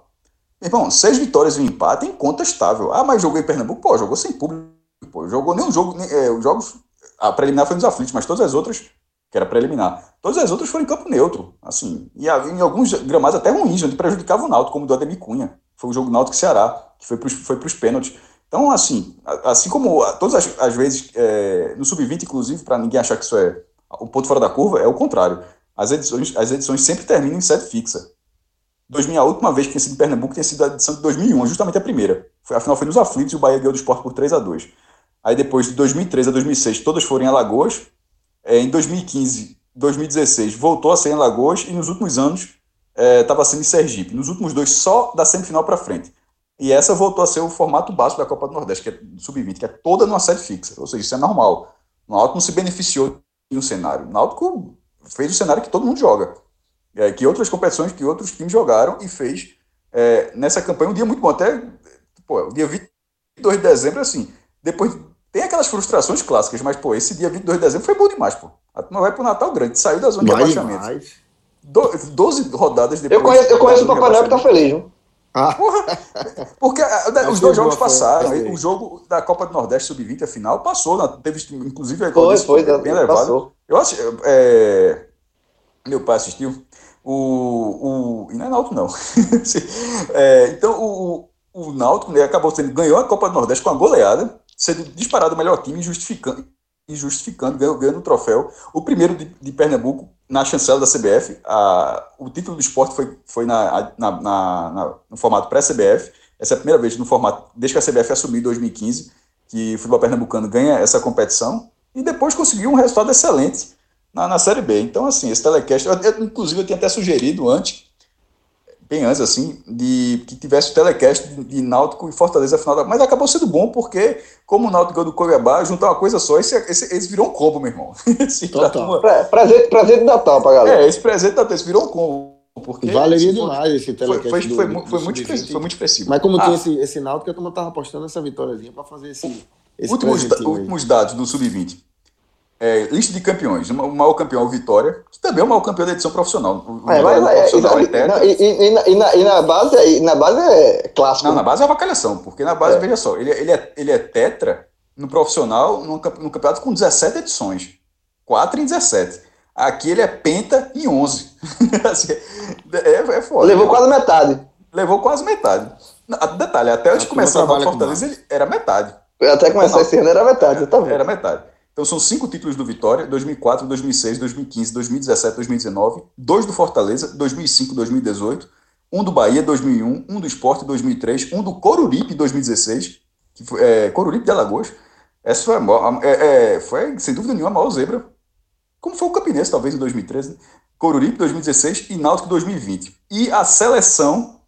Irmão, seis vitórias e um empate é incontestável. Ah, mas jogou em Pernambuco? Pô, jogou sem público. Pô, jogou nenhum jogo. nem- é, os jogos. A preliminar foi nos aflitos, mas todas as outras, que era preliminar, todas as outras foram em campo neutro. Assim, e em alguns gramados até ruins, onde prejudicava o Náutico, como o do Ademir Cunha. Foi o jogo Náutico Ceará, que foi para foi os pênaltis. Então, assim, assim como todas as, as vezes, é, no Sub-20, inclusive, para ninguém achar que isso é o ponto fora da curva, é o contrário. As edições, as edições sempre terminam em sede fixa. 2000, a última vez que tinha sido em Pernambuco tinha sido a edição de 2001, justamente a primeira. Foi, afinal, foi nos aflitos e o Bahia ganhou do esporte por 3 a 2 Aí depois de 2003 a 2006, todas foram em Alagoas. É, em 2015, 2016, voltou a ser em Alagoas. E nos últimos anos, estava sendo em Sergipe. Nos últimos dois, só da semifinal para frente. E essa voltou a ser o formato básico da Copa do Nordeste, que é sub-20, que é toda numa série fixa. Ou seja, isso é normal. O Náutico não se beneficiou um cenário. O Náutico fez o cenário que todo mundo joga. É, que outras competições, que outros times jogaram e fez é, nessa campanha um dia muito bom. Até pô, o dia 22 de dezembro, assim, depois tem aquelas frustrações clássicas, mas pô, esse dia 22 de dezembro foi bom demais, pô. A turma vai pro Natal grande, saiu da zona mais de abaixamento. Do, 12 rodadas depois. Eu conheço, eu conheço o Papai Noel que tá feliz, viu? Ah. Porra, porque uh, os dois jogos passaram. O jogo da Copa do Nordeste Sub-20, a final, passou. Teve, inclusive, foi, foi, bem levado. Eu acho. É, meu pai assistiu. O, o, e não é Náutico, não. é, então, o, o Náutico né, acabou sendo, ganhou a Copa do Nordeste com a goleada, sendo disparado o melhor time, justificando, e justificando, ganhando, ganhando o troféu. O primeiro de, de Pernambuco na chancela da CBF. A, o título do esporte foi, foi na, na, na, na no formato pré-CBF. Essa é a primeira vez no formato, desde que a CBF assumiu em 2015, que o futebol pernambucano ganha essa competição. E depois conseguiu um resultado excelente na, na Série B. Então, assim, esse telecast, eu, eu, inclusive eu tinha até sugerido antes, bem antes, assim, de que tivesse o telecast de, de Náutico e Fortaleza final da. Mas acabou sendo bom, porque, como o Náutico ganhou do Cuiabá, juntar uma coisa só, esse, esse, esse virou um combo, meu irmão. esse, Total. Uma... presente, presente de Natal pra galera. É, esse presente de Natal, esse virou um combo. Porque Valeria demais esse telecast. Foi, foi, do, foi, do, foi, muito, expressivo, foi muito expressivo. Mas como ah. tinha esse, esse Náutico, a turma tava apostando essa vitóriazinha para fazer esse. esse últimos, últimos dados do Sub-20. É, lista de campeões. O maior campeão é o Vitória, que também é o maior campeão da edição profissional. O é, mas, é, profissional é, não, e, na, e, na, base, na base é clássico. Não, na base é avacalhação, porque na base, é. veja só, ele, ele, é, ele é tetra no profissional, no, no campeonato com 17 edições. 4 em 17. Aqui ele é penta em 11. Assim, é, é foda. Levou quase metade. Levou quase metade. Detalhe, até antes de começar a Fortaleza, ele era metade. Até começar esse ano era metade, tá Era metade. Então são cinco títulos do Vitória, 2004, 2006, 2015, 2017, 2019, dois do Fortaleza, 2005, 2018, um do Bahia, 2001, um do Esporte, 2003, um do Coruripe, 2016, que foi, é, Coruripe de Alagoas. Essa foi, é, é, foi, sem dúvida nenhuma, a maior zebra, como foi o Campinense, talvez, em 2013, né? Coruripe, 2016 e Náutico, 2020. E a seleção,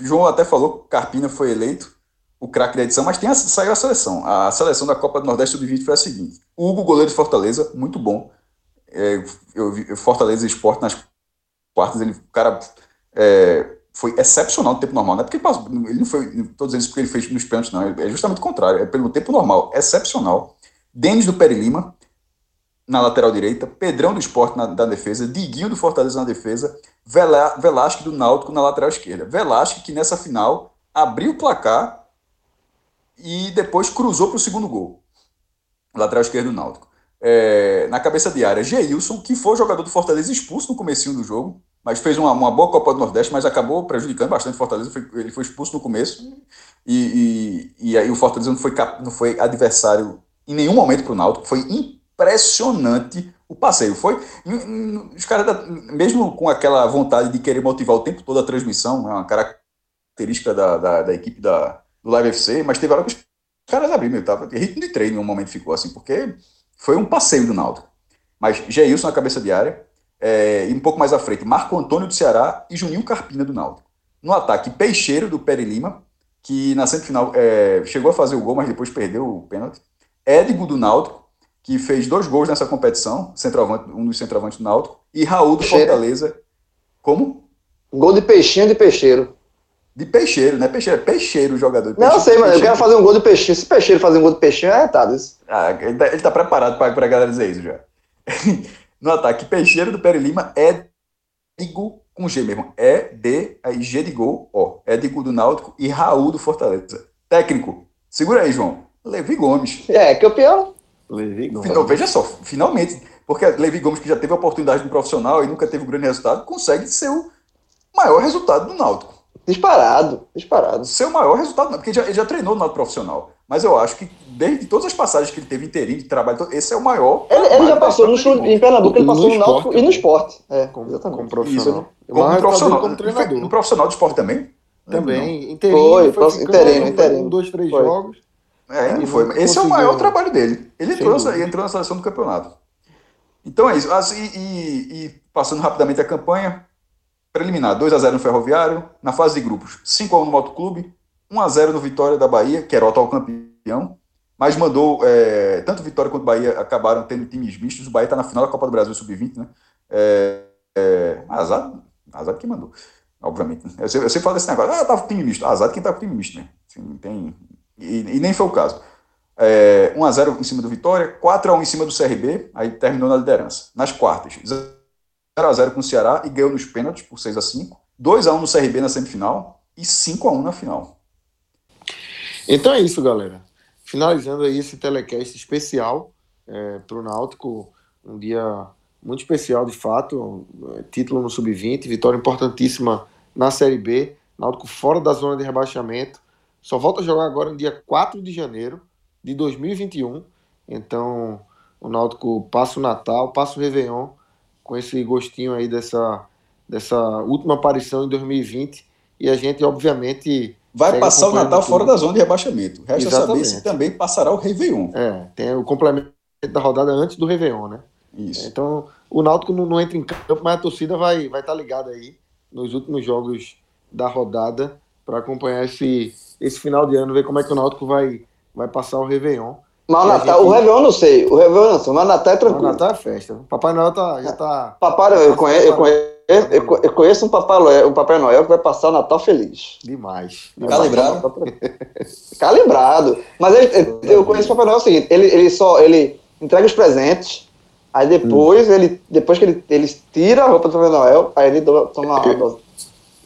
João até falou, Carpina foi eleito, o craque da edição, mas tem a, saiu a seleção. A seleção da Copa do Nordeste Sub-20 foi a seguinte: Hugo, goleiro de Fortaleza, muito bom. É, eu vi Fortaleza Esporte nas quartas, ele, o cara é, foi excepcional no tempo normal. Não é porque ele, passou, ele não foi, todos eles porque ele fez nos pênaltis, não. É justamente o contrário, é pelo tempo normal, excepcional. Denis do Peri Lima, na lateral direita, Pedrão do Esporte na, da defesa, Diguinho do Fortaleza na defesa, Vela, Velasque do Náutico na lateral esquerda. Velasque que nessa final abriu o placar e depois cruzou para o segundo gol. Lateral esquerdo do Náutico. É, na cabeça de área, Geilson, que foi jogador do Fortaleza expulso no comecinho do jogo, mas fez uma, uma boa Copa do Nordeste, mas acabou prejudicando bastante o Fortaleza. Foi, ele foi expulso no começo e, e, e, aí o Fortaleza não foi, não foi adversário em nenhum momento para o Náutico. Foi impressionante o passeio. Foi os caras, mesmo com aquela vontade de querer motivar o tempo todo a transmissão, é uma característica da, da, da equipe da, do Live FC, mas teve hora que os caras abriram, tava, ritmo de treino em um momento ficou assim, porque foi um passeio do Naldo. Mas Geilson na cabeça de área, é, e um pouco mais à frente, Marco Antônio do Ceará e Juninho Carpina do Naldo. No ataque, Peixeiro do Peri Lima, que na semifinal é, chegou a fazer o gol, mas depois perdeu o pênalti. Édigo do Náutico, que fez dois gols nessa competição, centroavante, um dos centroavantes do Náutico, e Raul do Fortaleza. Como? Gol de Peixinho de Peixeiro. De peixeiro, né? Peixeiro, é peixeiro o jogador. Peixeiro, não, sei, mas eu quero fazer um gol de peixeiro. Se peixeiro fazer um gol de peixeiro, é retado isso. Ah, ele tá, ele tá preparado para a galera dizer isso já. no ataque, peixeiro do Peri Lima é Digo com G mesmo. É D, aí G de gol, ó. É Digo do Náutico e Raul do Fortaleza. Técnico, segura aí, João. Levi Gomes. É, campeão. Levi Gomes. Final, veja só, finalmente. Porque Levi Gomes, que já teve a oportunidade no profissional e nunca teve um grande resultado, consegue ser o maior resultado do Náutico. Disparado, disparado. Seu maior resultado, porque ele já, ele já treinou no lado profissional. Mas eu acho que, desde todas as passagens que ele teve inteirinho de trabalho, esse é o maior. Ele, ele já passou no, em Pernambuco, ele passou no, no Náutico e no esporte. É, como, exatamente. Como profissional. Isso, como, profissional. Como treinador. No profissional de esporte também? Também. Inteirinho. Foi, foi inteirinho, inteirinho. Um, dois, três foi. jogos. É, foi. Esse é o maior trabalho dele. Ele entrou, entrou na seleção do campeonato. Então é isso. Assim, e, e passando rapidamente a campanha, preliminar, 2 a 0 no Ferroviário, na fase de grupos, 5 a 1 no Motoclube, 1x0 no Vitória da Bahia, que era o atual campeão, mas mandou, é, tanto Vitória quanto Bahia acabaram tendo times mistos, o Bahia está na final da Copa do Brasil Sub-20, né? É, é, azar, azar quem mandou, obviamente. Eu sempre, eu sempre falo desse negócio, ah, tava com time misto, azar quem tá com time misto, né? Assim, tem, e, e, nem foi o caso. É, 1x0 em cima do Vitória, 4x1 em cima do CRB, aí terminou na liderança. Nas quartas, 0x0 com o Ceará e ganhou nos pênaltis por 6x5, 2x1 no CRB na semifinal e 5x1 na final. Então é isso, galera. Finalizando aí esse telecast especial é, para o Náutico, um dia muito especial de fato, título no Sub-20, vitória importantíssima na Série B, Náutico fora da zona de rebaixamento, só volta a jogar agora no dia 4 de janeiro de 2021, então o Náutico passa o Natal, passa o Réveillon com esse gostinho aí dessa, dessa última aparição em 2020 e a gente obviamente vai passar o Natal tudo. fora da zona de rebaixamento. Resta Exatamente. saber se também passará o Réveillon. É, tem o complemento da rodada antes do Réveillon, né? Isso. Então, o Náutico não, não entra em campo, mas a torcida vai vai estar tá ligada aí nos últimos jogos da rodada para acompanhar esse, esse final de ano, ver como é que o Náutico vai, vai passar o Réveillon. Mas o Natal, gente... o Réveillon não sei, o Réveillon não sei, mas o Natal é tranquilo. O Natal é festa. Papai Noel tá, já tá. Papai Noel, eu conheço, eu conheço, eu conheço um Papai Noel, um Papai Noel que vai passar o Natal feliz. Demais. Calibrado. Calibrado. Mas ele, eu conheço o Papai Noel é o seguinte, ele, ele só ele entrega os presentes, aí depois, hum. ele, depois que ele, ele tira a roupa do Papai Noel, aí ele toma a dose.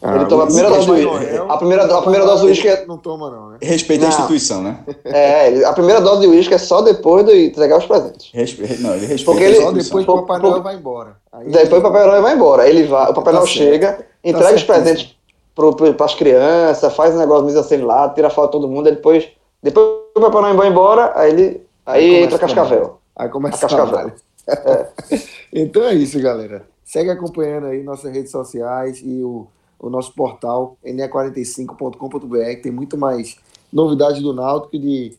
Ah, ele toma a primeira dose do uísque. A primeira, a primeira dose do uísque é... Não toma, não, né? Respeita a instituição, né? É, a primeira dose de uísque é só depois de entregar os presentes. Respe... Não, ele respeita Porque ele... Só depois que o Papai Noel vai embora. Aí depois o Papai Noel vai embora. Ele vai, o Papai tá Noel certo. chega, tá entrega tá os presentes para as crianças, faz um negócio mesmo assim lá, tira a foto de todo mundo, aí depois, depois o Papai Noel vai embora, aí ele aí, aí entra Cascavel. Aí começa a Cascavel. É. então é isso, galera. Segue acompanhando aí nossas redes sociais e o o nosso portal ne45.com.br, que tem muito mais novidades do Náutico e de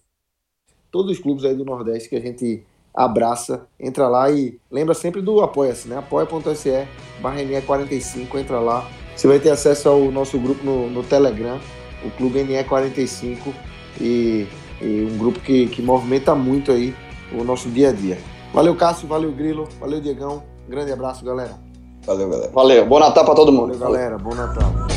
todos os clubes aí do Nordeste que a gente abraça. Entra lá e lembra sempre do Apoia-se, né? apoia.se barra NE45, entra lá. Você vai ter acesso ao nosso grupo no, no Telegram, o Clube NE45, e, e um grupo que, que movimenta muito aí o nosso dia a dia. Valeu, Cássio, valeu, Grilo, valeu, Diegão. Grande abraço, galera. Valeu, galera. Valeu. Bom Natal para todo mundo. Valeu, galera. Bom Natal.